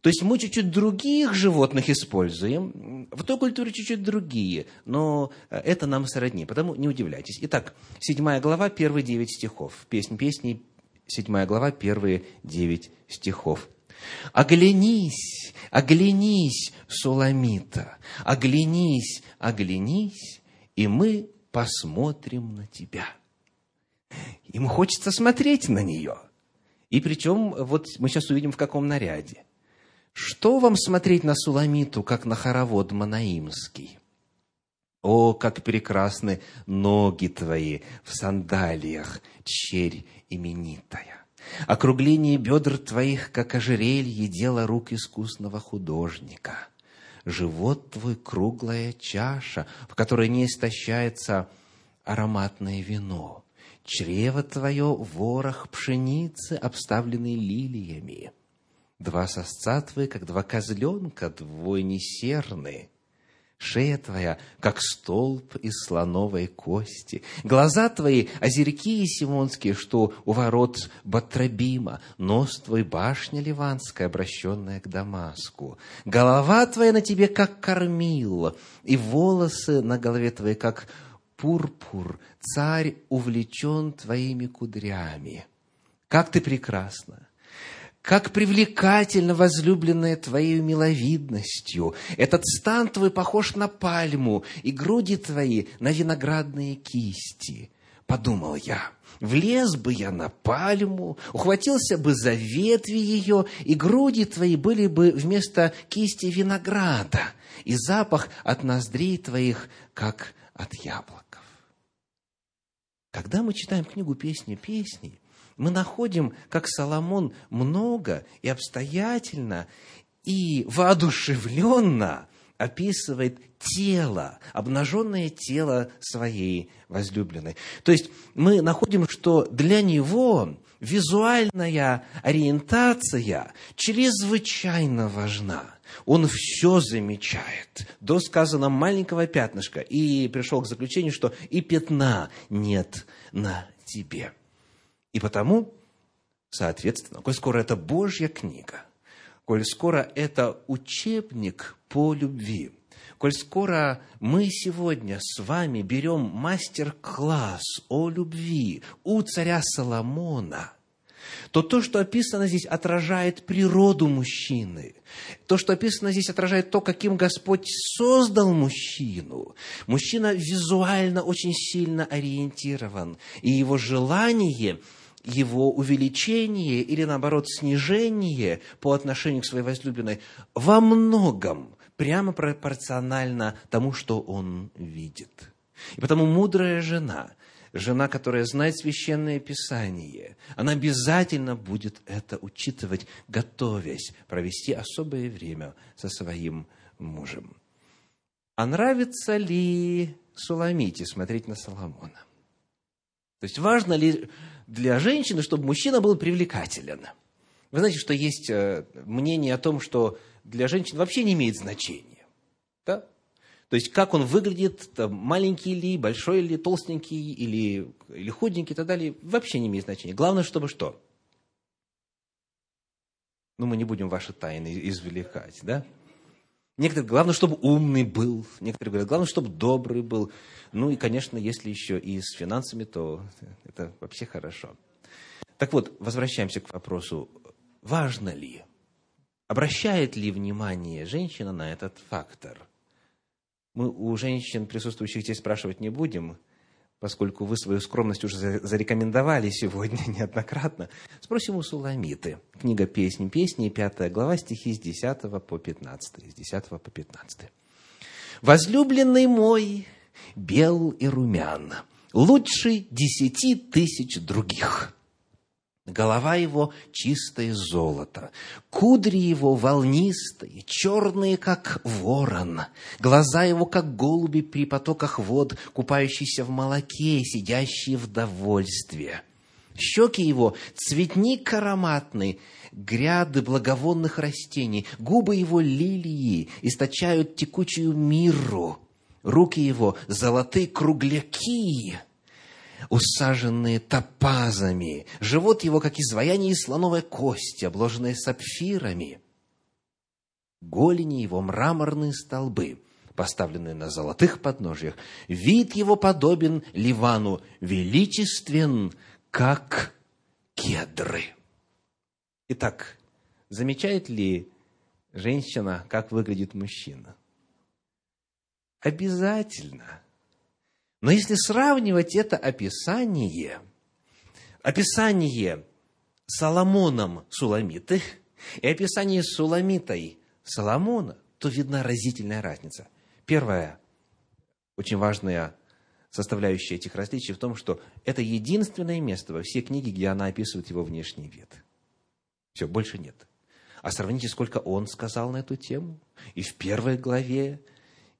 То есть мы чуть-чуть других животных используем, в той культуре чуть-чуть другие, но это нам сродни, потому не удивляйтесь. Итак, седьмая глава, первые девять стихов. Песнь песней, седьмая глава, первые девять стихов. Оглянись, оглянись, Суламита, оглянись, оглянись, и мы посмотрим на тебя. Ему хочется смотреть на нее. И причем, вот мы сейчас увидим, в каком наряде. Что вам смотреть на Суламиту, как на хоровод Манаимский? О, как прекрасны ноги твои в сандалиях, черь именитая! Округление бедр твоих, как ожерелье, дело рук искусного художника. Живот твой – круглая чаша, в которой не истощается ароматное вино. Чрево твое – ворох пшеницы, обставленный лилиями. Два сосца твои, как два козленка, двойни серны – Шея твоя, как столб из слоновой кости. Глаза твои, озерки и симонские, что у ворот Батрабима. Нос твой, башня ливанская, обращенная к Дамаску. Голова твоя на тебе, как кормил, и волосы на голове твоей, как пурпур. Царь увлечен твоими кудрями. Как ты прекрасна! Как привлекательно возлюбленная твоей миловидностью. Этот стан твой похож на пальму, и груди твои на виноградные кисти. Подумал я, влез бы я на пальму, ухватился бы за ветви ее, и груди твои были бы вместо кисти винограда, и запах от ноздрей твоих, как от яблоков. Когда мы читаем книгу «Песни песней», мы находим, как Соломон много и обстоятельно и воодушевленно описывает тело, обнаженное тело своей возлюбленной. То есть мы находим, что для него визуальная ориентация чрезвычайно важна. Он все замечает. До сказано маленького пятнышка. И пришел к заключению, что и пятна нет на тебе. И потому, соответственно, коль скоро это Божья книга, коль скоро это учебник по любви, коль скоро мы сегодня с вами берем мастер-класс о любви у царя Соломона, то то, что описано здесь, отражает природу мужчины. То, что описано здесь, отражает то, каким Господь создал мужчину. Мужчина визуально очень сильно ориентирован, и его желание – его увеличение или, наоборот, снижение по отношению к своей возлюбленной во многом прямо пропорционально тому, что он видит. И потому мудрая жена, жена, которая знает священное писание, она обязательно будет это учитывать, готовясь провести особое время со своим мужем. А нравится ли Суламите смотреть на Соломона? То есть важно ли для женщины, чтобы мужчина был привлекателен. Вы знаете, что есть э, мнение о том, что для женщин вообще не имеет значения. Да? То есть, как он выглядит, там, маленький ли, большой ли, толстенький или, или худенький и так далее, вообще не имеет значения. Главное, чтобы что? Ну, мы не будем ваши тайны извлекать, да? Некоторые, главное, чтобы умный был. Некоторые говорят, главное, чтобы добрый был. Ну и, конечно, если еще и с финансами, то это вообще хорошо. Так вот, возвращаемся к вопросу, важно ли, обращает ли внимание женщина на этот фактор? Мы у женщин, присутствующих здесь, спрашивать не будем – поскольку вы свою скромность уже зарекомендовали сегодня *laughs* неоднократно, спросим у Суламиты. Книга «Песни, песни», пятая глава, стихи с 10 по 15. С 10 по 15. Возлюбленный мой бел и румян, лучше десяти тысяч других. Голова его чистое золото, кудри его волнистые, черные, как ворон, глаза его, как голуби при потоках вод, купающиеся в молоке, сидящие в довольстве. Щеки его – цветник ароматный, гряды благовонных растений, губы его – лилии, источают текучую миру, руки его – золотые кругляки – усаженные топазами, живот его, как изваяние из слоновой кости, обложенное сапфирами. Голени его мраморные столбы, поставленные на золотых подножьях. Вид его подобен Ливану, величествен, как кедры. Итак, замечает ли женщина, как выглядит мужчина? Обязательно – но если сравнивать это описание, описание Соломоном Суламиты и описание Суламитой Соломона, то видна разительная разница. Первая, очень важная составляющая этих различий в том, что это единственное место во всей книге, где она описывает его внешний вид. Все, больше нет. А сравните, сколько он сказал на эту тему. И в первой главе,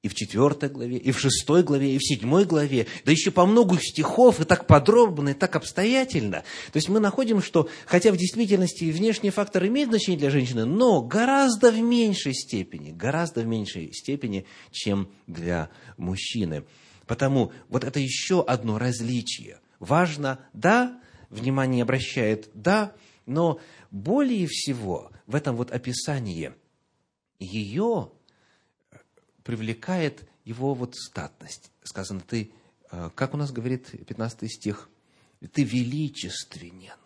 и в четвертой главе, и в шестой главе, и в седьмой главе, да еще по много стихов, и так подробно, и так обстоятельно. То есть мы находим, что, хотя в действительности внешний фактор имеет значение для женщины, но гораздо в меньшей степени, гораздо в меньшей степени, чем для мужчины. Потому вот это еще одно различие. Важно, да, внимание обращает, да, но более всего в этом вот описании ее привлекает его вот статность. Сказано, ты, э, как у нас говорит 15 стих, ты величественен,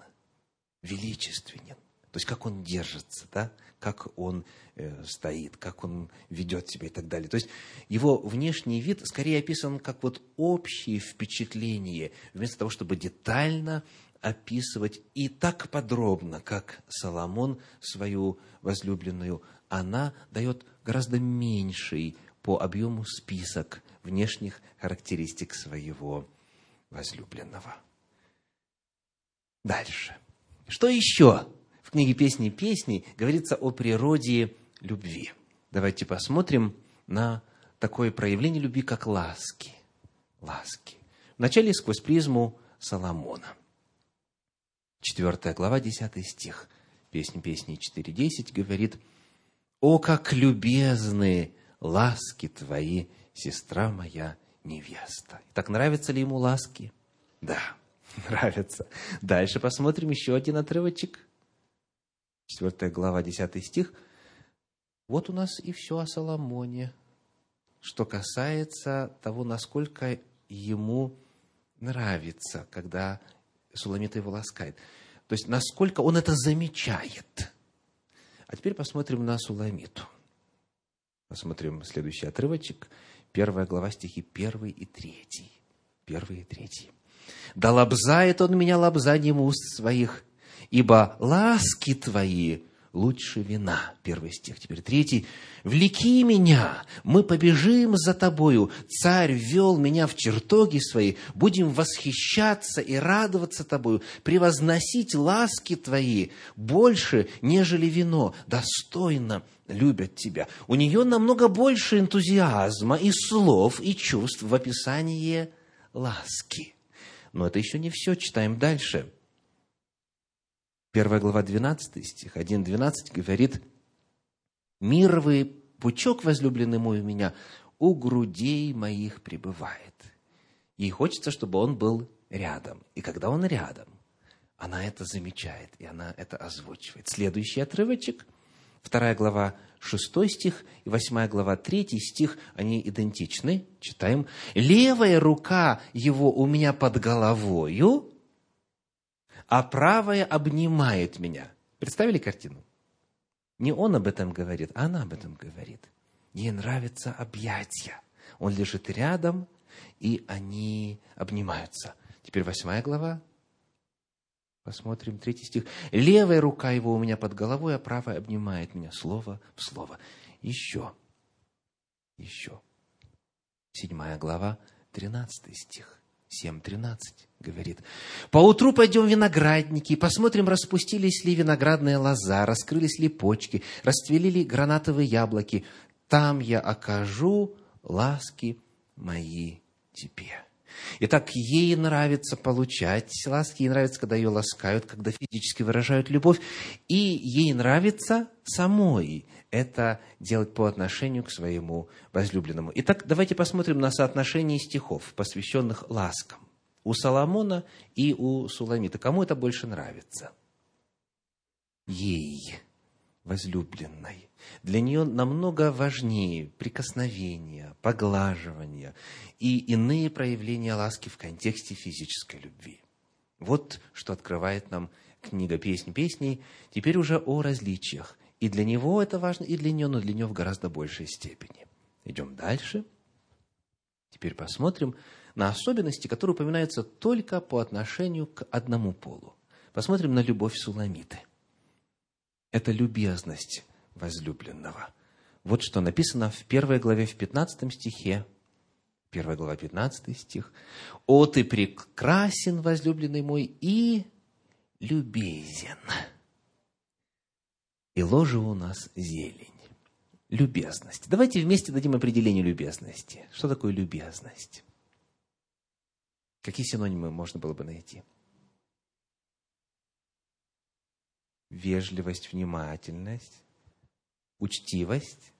величественен. То есть, как он держится, да? как он э, стоит, как он ведет себя и так далее. То есть, его внешний вид скорее описан как вот общее впечатление, вместо того, чтобы детально описывать и так подробно, как Соломон свою возлюбленную, она дает гораздо меньший по объему список внешних характеристик своего возлюбленного. Дальше. Что еще в книге «Песни песней» говорится о природе любви? Давайте посмотрим на такое проявление любви, как ласки. Ласки. Вначале сквозь призму Соломона. Четвертая глава, десятый стих. Песни песни 4.10 говорит, «О, как любезны ласки твои, сестра моя невеста. Так нравятся ли ему ласки? Да, *laughs* нравятся. Дальше посмотрим еще один отрывочек. Четвертая глава, десятый стих. Вот у нас и все о Соломоне, что касается того, насколько ему нравится, когда Суламита его ласкает. То есть, насколько он это замечает. А теперь посмотрим на Суламиту. Посмотрим следующий отрывочек. Первая глава, стихи первый и третий. Первый и третий. «Да лобзает он меня лобзанием уст своих, ибо ласки твои лучше вина. Первый стих, теперь третий. «Влеки меня, мы побежим за тобою. Царь ввел меня в чертоги свои. Будем восхищаться и радоваться тобою, превозносить ласки твои больше, нежели вино. Достойно любят тебя». У нее намного больше энтузиазма и слов, и чувств в описании ласки. Но это еще не все. Читаем дальше. Первая глава, 12 стих, 1.12 говорит, «Мировый пучок, возлюбленный мой у меня, у грудей моих пребывает». Ей хочется, чтобы он был рядом. И когда он рядом, она это замечает, и она это озвучивает. Следующий отрывочек, вторая глава, 6 стих и 8 глава, 3 стих, они идентичны. Читаем. «Левая рука его у меня под головою, а правая обнимает меня. Представили картину? Не он об этом говорит, а она об этом говорит. Ей нравятся объятия. Он лежит рядом, и они обнимаются. Теперь восьмая глава. Посмотрим третий стих. Левая рука его у меня под головой, а правая обнимает меня слово в слово. Еще. Еще. седьмая глава, тринадцатый стих. 7.13 говорит. «Поутру пойдем в виноградники, и посмотрим, распустились ли виноградная лоза, раскрылись ли почки, расцвели ли гранатовые яблоки. Там я окажу ласки мои тебе». Итак, ей нравится получать ласки, ей нравится, когда ее ласкают, когда физически выражают любовь, и ей нравится самой это делать по отношению к своему возлюбленному. Итак, давайте посмотрим на соотношение стихов, посвященных ласкам. У Соломона и у Суламита. Кому это больше нравится? Ей, возлюбленной. Для нее намного важнее прикосновения, поглаживания и иные проявления ласки в контексте физической любви. Вот что открывает нам книга «Песнь песней», теперь уже о различиях. И для него это важно, и для нее, но для нее в гораздо большей степени. Идем дальше. Теперь посмотрим на особенности, которые упоминаются только по отношению к одному полу. Посмотрим на любовь Суламиты. Это любезность возлюбленного. Вот что написано в первой главе, в 15 стихе, 1 глава, 15 стих. «О, ты прекрасен, возлюбленный мой, и любезен». И ложе у нас зелень. Любезность. Давайте вместе дадим определение любезности. Что такое любезность? Какие синонимы можно было бы найти? Вежливость, внимательность, учтивость,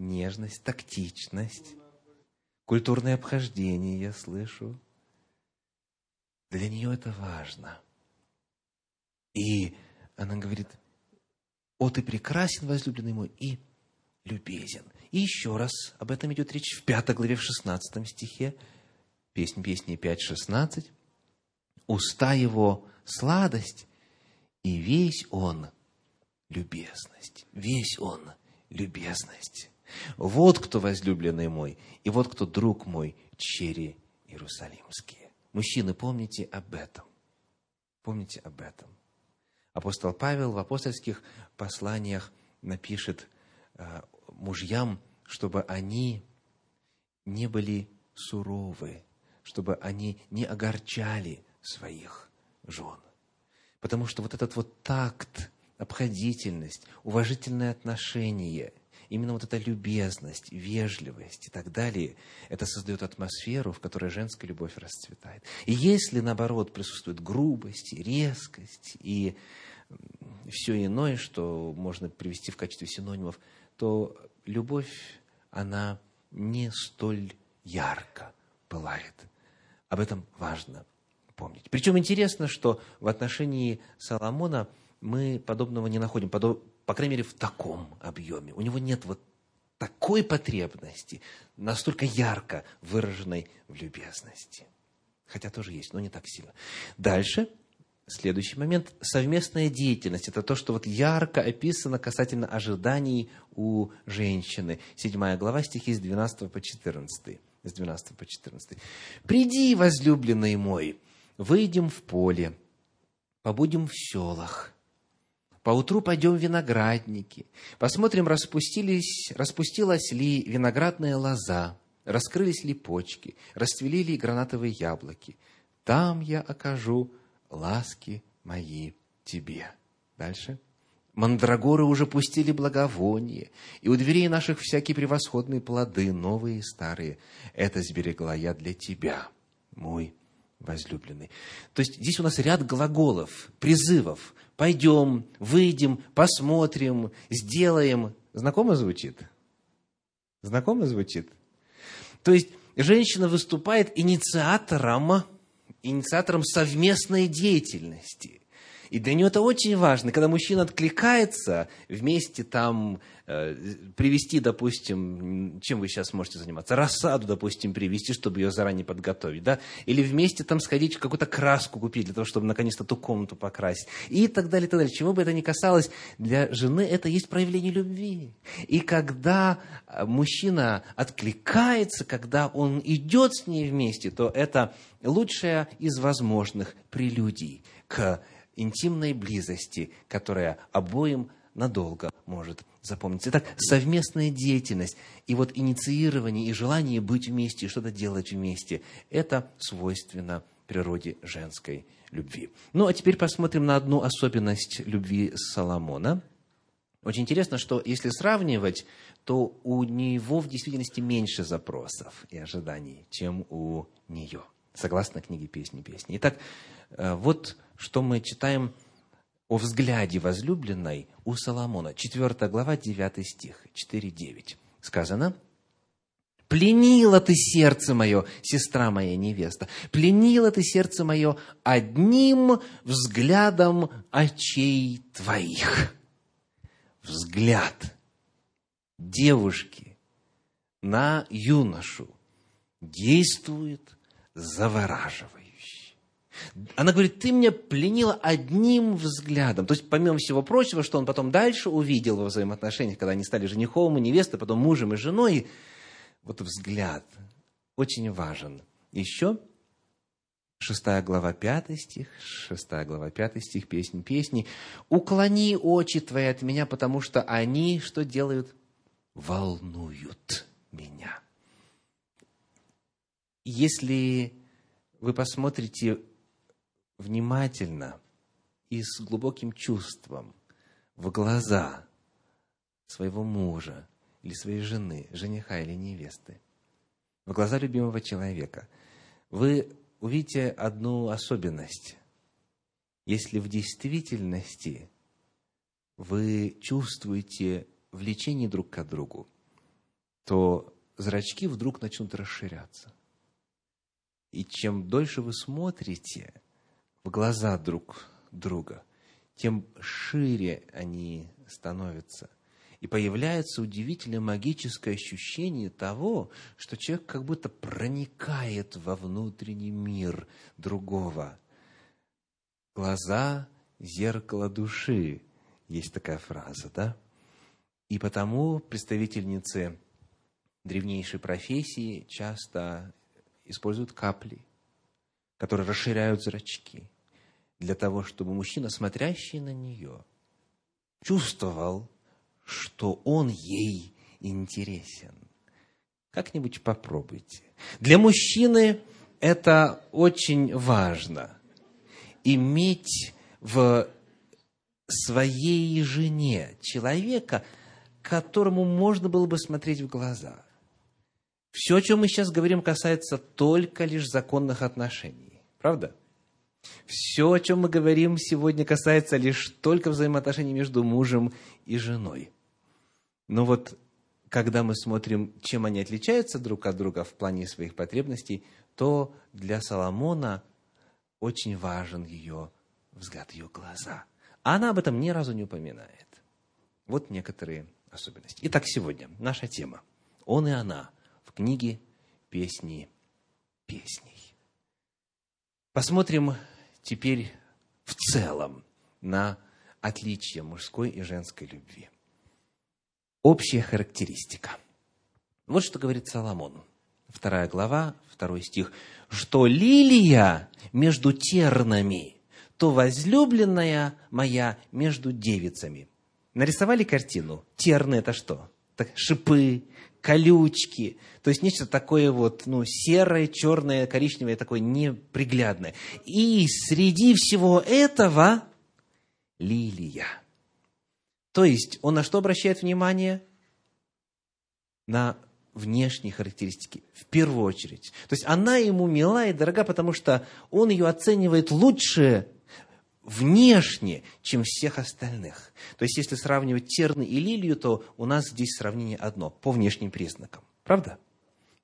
нежность, тактичность, культурное обхождение, я слышу. Для нее это важно. И она говорит, о, ты прекрасен, возлюбленный мой, и любезен. И еще раз об этом идет речь в пятой главе, в шестнадцатом стихе. Песнь песни 5.16. Уста его сладость, и весь он любезность. Весь он любезность. Вот кто возлюбленный мой, и вот кто друг мой, чери Иерусалимские. Мужчины, помните об этом. Помните об этом. Апостол Павел в апостольских посланиях напишет э, мужьям, чтобы они не были суровы, чтобы они не огорчали своих жен. Потому что вот этот вот такт, обходительность, уважительное отношение, именно вот эта любезность, вежливость и так далее, это создает атмосферу, в которой женская любовь расцветает. И если, наоборот, присутствует грубость, резкость и все иное, что можно привести в качестве синонимов, то любовь, она не столь ярко пылает. Об этом важно помнить. Причем интересно, что в отношении Соломона мы подобного не находим, по крайней мере, в таком объеме. У него нет вот такой потребности, настолько ярко выраженной в любезности. Хотя тоже есть, но не так сильно. Дальше, следующий момент, совместная деятельность. Это то, что вот ярко описано касательно ожиданий у женщины. Седьмая глава, стихи с 12 по 14. С 12 по 14. «Приди, возлюбленный мой, выйдем в поле, побудем в селах, Поутру пойдем в виноградники, посмотрим, распустились, распустилась ли виноградная лоза, раскрылись ли почки, расцвели ли гранатовые яблоки. Там я окажу ласки мои тебе. Дальше. Мандрагоры уже пустили благовоние, и у дверей наших всякие превосходные плоды, новые и старые. Это сберегла я для тебя, мой возлюбленный. То есть здесь у нас ряд глаголов, призывов. Пойдем, выйдем, посмотрим, сделаем. Знакомо звучит? Знакомо звучит? То есть женщина выступает инициатором, инициатором совместной деятельности. И для нее это очень важно. Когда мужчина откликается, вместе там э, привести, допустим, чем вы сейчас можете заниматься? Рассаду, допустим, привести, чтобы ее заранее подготовить. Да? Или вместе там сходить, какую-то краску купить, для того, чтобы наконец-то ту комнату покрасить. И так далее, и так далее. Чего бы это ни касалось, для жены это есть проявление любви. И когда э, мужчина откликается, когда он идет с ней вместе, то это лучшая из возможных прелюдий к интимной близости, которая обоим надолго может запомниться. Итак, совместная деятельность и вот инициирование и желание быть вместе, и что-то делать вместе, это свойственно природе женской любви. Ну, а теперь посмотрим на одну особенность любви Соломона. Очень интересно, что если сравнивать, то у него в действительности меньше запросов и ожиданий, чем у нее, согласно книге «Песни песни». Итак, э, вот что мы читаем о взгляде возлюбленной у Соломона. 4 глава, 9 стих, 4-9. Сказано, «Пленила ты сердце мое, сестра моя невеста, пленила ты сердце мое одним взглядом очей твоих». Взгляд девушки на юношу действует завораживающе. Она говорит, ты меня пленила одним взглядом. То есть, помимо всего прочего, что он потом дальше увидел во взаимоотношениях, когда они стали женихом и невестой, потом мужем и женой, вот взгляд очень важен. Еще шестая глава, пятый стих, шестая глава, пятый стих, песни, песни. «Уклони очи твои от меня, потому что они что делают? Волнуют меня». Если вы посмотрите внимательно и с глубоким чувством в глаза своего мужа или своей жены, жениха или невесты, в глаза любимого человека, вы увидите одну особенность. Если в действительности вы чувствуете влечение друг к другу, то зрачки вдруг начнут расширяться. И чем дольше вы смотрите в глаза друг друга, тем шире они становятся. И появляется удивительное магическое ощущение того, что человек как будто проникает во внутренний мир другого. Глаза – зеркало души. Есть такая фраза, да? И потому представительницы древнейшей профессии часто используют капли, которые расширяют зрачки, для того, чтобы мужчина, смотрящий на нее, чувствовал, что он ей интересен. Как-нибудь попробуйте. Для мужчины это очень важно. Иметь в своей жене человека, которому можно было бы смотреть в глаза – все, о чем мы сейчас говорим, касается только лишь законных отношений. Правда? Все, о чем мы говорим сегодня, касается лишь только взаимоотношений между мужем и женой. Но вот когда мы смотрим, чем они отличаются друг от друга в плане своих потребностей, то для Соломона очень важен ее взгляд, ее глаза. А она об этом ни разу не упоминает. Вот некоторые особенности. Итак, сегодня наша тема. Он и она – в книге «Песни песней». Посмотрим теперь в целом на отличие мужской и женской любви. Общая характеристика. Вот что говорит Соломон. Вторая глава, второй стих. «Что лилия между тернами, то возлюбленная моя между девицами». Нарисовали картину. Терны – это что? Так, шипы, колючки, то есть нечто такое вот, ну, серое, черное, коричневое, такое неприглядное. И среди всего этого лилия. То есть он на что обращает внимание? На внешние характеристики, в первую очередь. То есть она ему мила и дорога, потому что он ее оценивает лучше внешне, чем всех остальных. То есть, если сравнивать терны и лилию, то у нас здесь сравнение одно, по внешним признакам. Правда?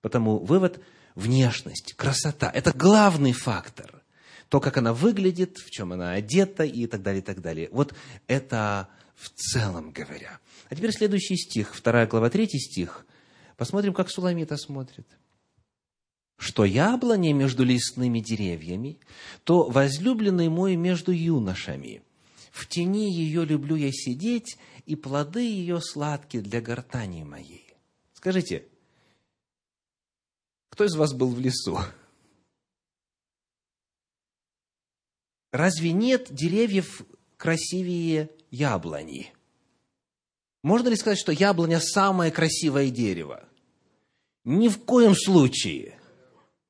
Потому вывод – внешность, красота – это главный фактор. То, как она выглядит, в чем она одета и так далее, и так далее. Вот это в целом говоря. А теперь следующий стих, 2 глава, 3 стих. Посмотрим, как Суламита смотрит – что яблоня между лесными деревьями, то возлюбленный мой между юношами. В тени ее люблю я сидеть, и плоды ее сладкие для гортани моей. Скажите, кто из вас был в лесу? Разве нет деревьев красивее яблони? Можно ли сказать, что яблоня самое красивое дерево? Ни в коем случае.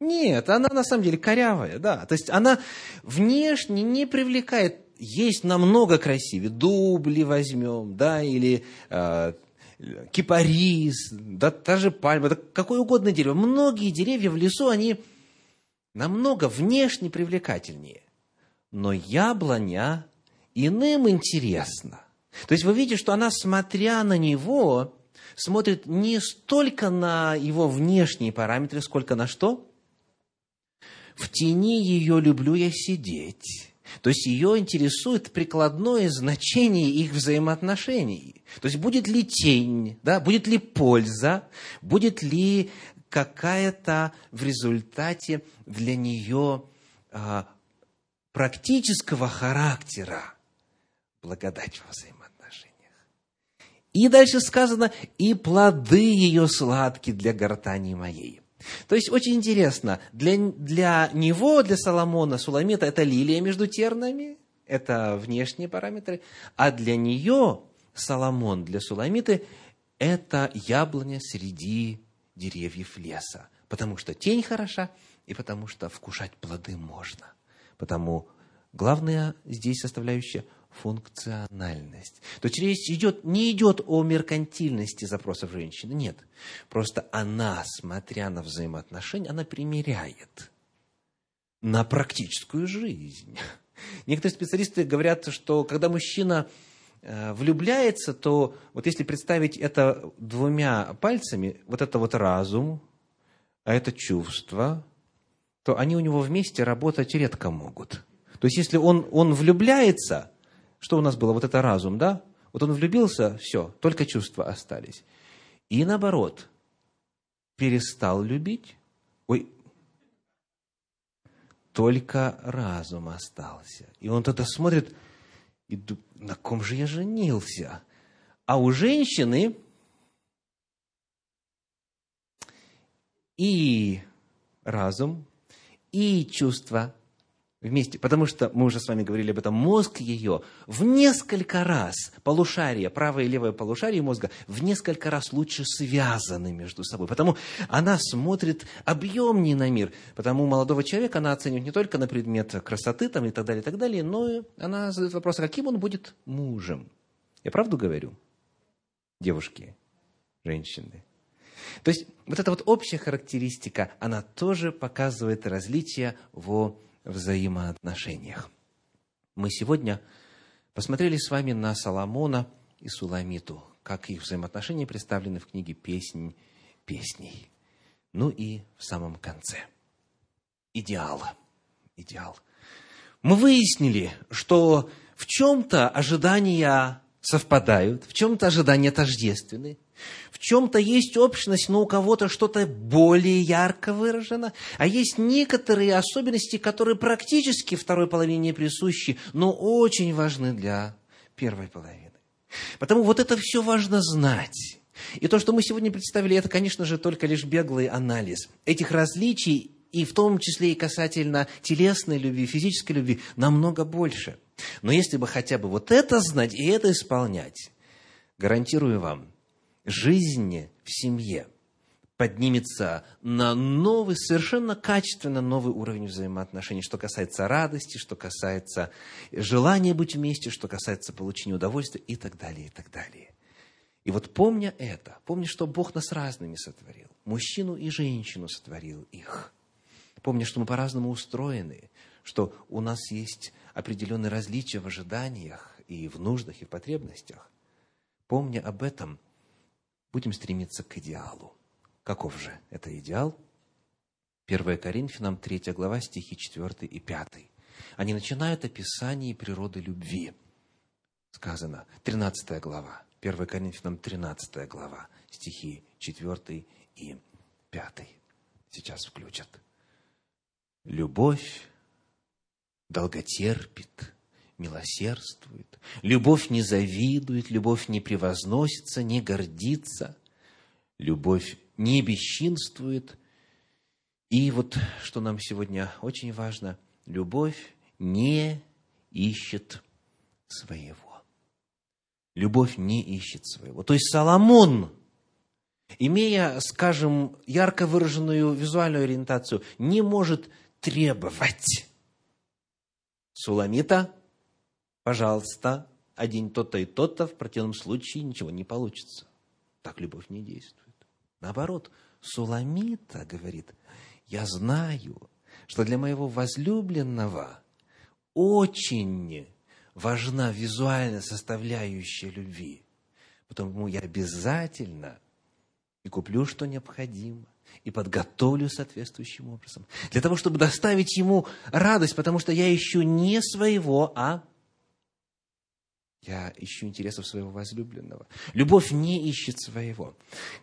Нет, она на самом деле корявая, да. То есть она внешне не привлекает. Есть намного красивее. Дубли возьмем, да, или э, кипарис, да, та же пальма, да, какое угодно дерево. Многие деревья в лесу, они намного внешне привлекательнее. Но яблоня иным интересна. То есть вы видите, что она, смотря на него, смотрит не столько на его внешние параметры, сколько на что? В тени ее люблю я сидеть. То есть ее интересует прикладное значение их взаимоотношений. То есть будет ли тень, да, будет ли польза, будет ли какая-то в результате для нее а, практического характера благодать во взаимоотношениях. И дальше сказано, и плоды ее сладки для гортани моей. То есть, очень интересно, для, для него, для Соломона, Суламита, это лилия между тернами, это внешние параметры, а для нее, Соломон, для Суламиты, это яблоня среди деревьев леса, потому что тень хороша, и потому что вкушать плоды можно. Потому главная здесь составляющая функциональность. То есть речь идет, не идет о меркантильности запросов женщины, нет. Просто она, смотря на взаимоотношения, она примеряет на практическую жизнь. Некоторые специалисты говорят, что когда мужчина э, влюбляется, то вот если представить это двумя пальцами, вот это вот разум, а это чувство, то они у него вместе работать редко могут. То есть если он, он влюбляется – что у нас было? Вот это разум, да? Вот он влюбился, все, только чувства остались. И наоборот, перестал любить, ой, только разум остался. И он тогда смотрит, и на ком же я женился? А у женщины и разум, и чувства вместе, потому что, мы уже с вами говорили об этом, мозг ее в несколько раз, полушарие, правое и левое полушарие мозга в несколько раз лучше связаны между собой. Потому она смотрит объемнее на мир. Потому молодого человека она оценивает не только на предмет красоты там, и так далее, и так далее, но и она задает вопрос, а каким он будет мужем. Я правду говорю? Девушки, женщины. То есть вот эта вот общая характеристика, она тоже показывает различия в взаимоотношениях. Мы сегодня посмотрели с вами на Соломона и Суламиту, как их взаимоотношения представлены в книге «Песнь песней». Ну и в самом конце. Идеал. Идеал. Мы выяснили, что в чем-то ожидания совпадают, в чем-то ожидания тождественны, в чем-то есть общность, но у кого-то что-то более ярко выражено, а есть некоторые особенности, которые практически второй половине не присущи, но очень важны для первой половины. Потому вот это все важно знать. И то, что мы сегодня представили, это, конечно же, только лишь беглый анализ этих различий, и в том числе и касательно телесной любви, физической любви, намного больше. Но если бы хотя бы вот это знать и это исполнять, гарантирую вам – жизни в семье поднимется на новый, совершенно качественно новый уровень взаимоотношений, что касается радости, что касается желания быть вместе, что касается получения удовольствия и так далее, и так далее. И вот помня это, помня, что Бог нас разными сотворил, мужчину и женщину сотворил их, помня, что мы по-разному устроены, что у нас есть определенные различия в ожиданиях и в нуждах, и в потребностях, помня об этом – будем стремиться к идеалу. Каков же это идеал? 1 Коринфянам 3 глава, стихи 4 и 5. Они начинают описание природы любви. Сказано, 13 глава, 1 Коринфянам 13 глава, стихи 4 и 5. Сейчас включат. Любовь долготерпит, милосердствует. Любовь не завидует, любовь не превозносится, не гордится. Любовь не бесчинствует. И вот, что нам сегодня очень важно, любовь не ищет своего. любовь не ищет своего. То есть Соломон, имея, скажем, ярко выраженную визуальную ориентацию, не может требовать. Суламита, пожалуйста, один то-то и то-то, в противном случае ничего не получится. Так любовь не действует. Наоборот, Суламита говорит, я знаю, что для моего возлюбленного очень важна визуальная составляющая любви. Потому я обязательно и куплю, что необходимо, и подготовлю соответствующим образом. Для того, чтобы доставить ему радость, потому что я ищу не своего, а я ищу интересов своего возлюбленного. Любовь не ищет своего.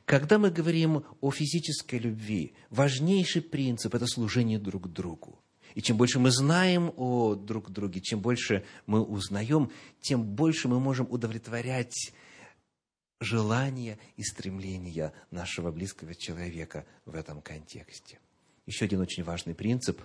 Когда мы говорим о физической любви, важнейший принцип – это служение друг другу. И чем больше мы знаем о друг друге, чем больше мы узнаем, тем больше мы можем удовлетворять желания и стремления нашего близкого человека в этом контексте. Еще один очень важный принцип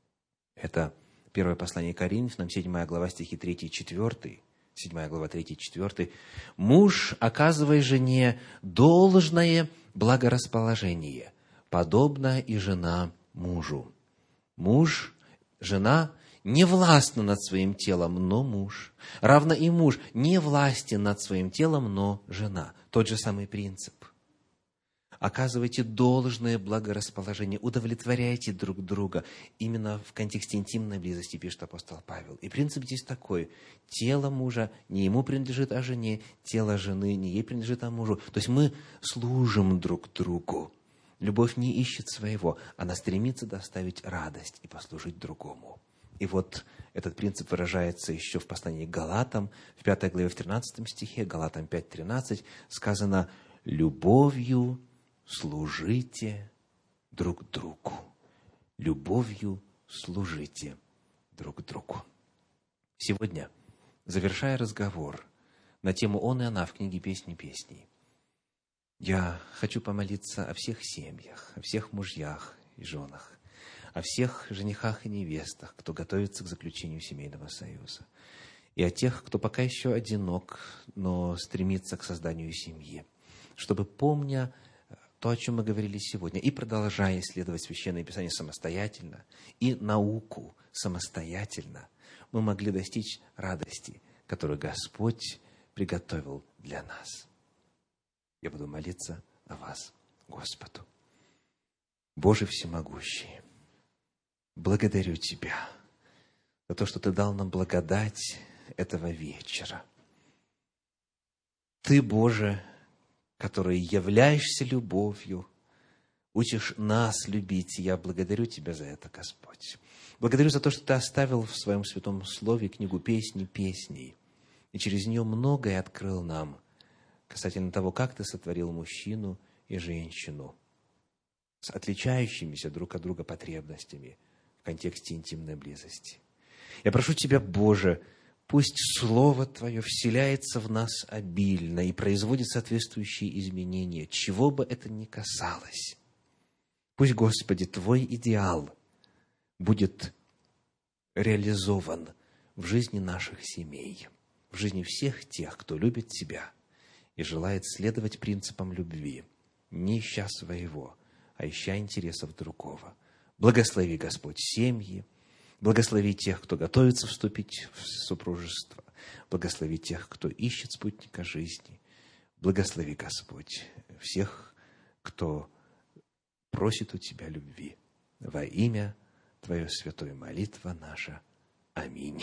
– это первое послание Коринфянам, 7 глава, стихи 3 и 4. 7 глава, 3 и 4. «Муж, оказывая жене должное благорасположение, подобно и жена мужу. Муж, жена не властна над своим телом, но муж. Равно и муж не властен над своим телом, но жена. Тот же самый принцип. Оказывайте должное благорасположение, удовлетворяйте друг друга. Именно в контексте интимной близости пишет апостол Павел. И принцип здесь такой. Тело мужа не ему принадлежит, а жене. Тело жены не ей принадлежит, а мужу. То есть мы служим друг другу. Любовь не ищет своего. Она стремится доставить радость и послужить другому. И вот этот принцип выражается еще в послании к Галатам, в 5 главе, в 13 стихе, Галатам 5.13, сказано «любовью служите друг другу. Любовью служите друг другу. Сегодня, завершая разговор на тему «Он и она» в книге «Песни песней», я хочу помолиться о всех семьях, о всех мужьях и женах, о всех женихах и невестах, кто готовится к заключению семейного союза, и о тех, кто пока еще одинок, но стремится к созданию семьи, чтобы, помня то, о чем мы говорили сегодня, и продолжая исследовать Священное Писание самостоятельно, и науку самостоятельно, мы могли достичь радости, которую Господь приготовил для нас. Я буду молиться о вас, Господу. Боже всемогущий, благодарю Тебя за то, что Ты дал нам благодать этого вечера. Ты, Боже, который являешься любовью, учишь нас любить. И я благодарю Тебя за это, Господь. Благодарю за то, что Ты оставил в Своем Святом Слове книгу песни песней. И через нее многое открыл нам касательно того, как Ты сотворил мужчину и женщину с отличающимися друг от друга потребностями в контексте интимной близости. Я прошу Тебя, Боже, Пусть Слово Твое вселяется в нас обильно и производит соответствующие изменения, чего бы это ни касалось. Пусть, Господи, Твой идеал будет реализован в жизни наших семей, в жизни всех тех, кто любит Тебя и желает следовать принципам любви, не ища своего, а ища интересов другого. Благослови, Господь, семьи, Благослови тех, кто готовится вступить в супружество. Благослови тех, кто ищет спутника жизни. Благослови, Господь, всех, кто просит у Тебя любви. Во имя Твое святое молитва наша. Аминь.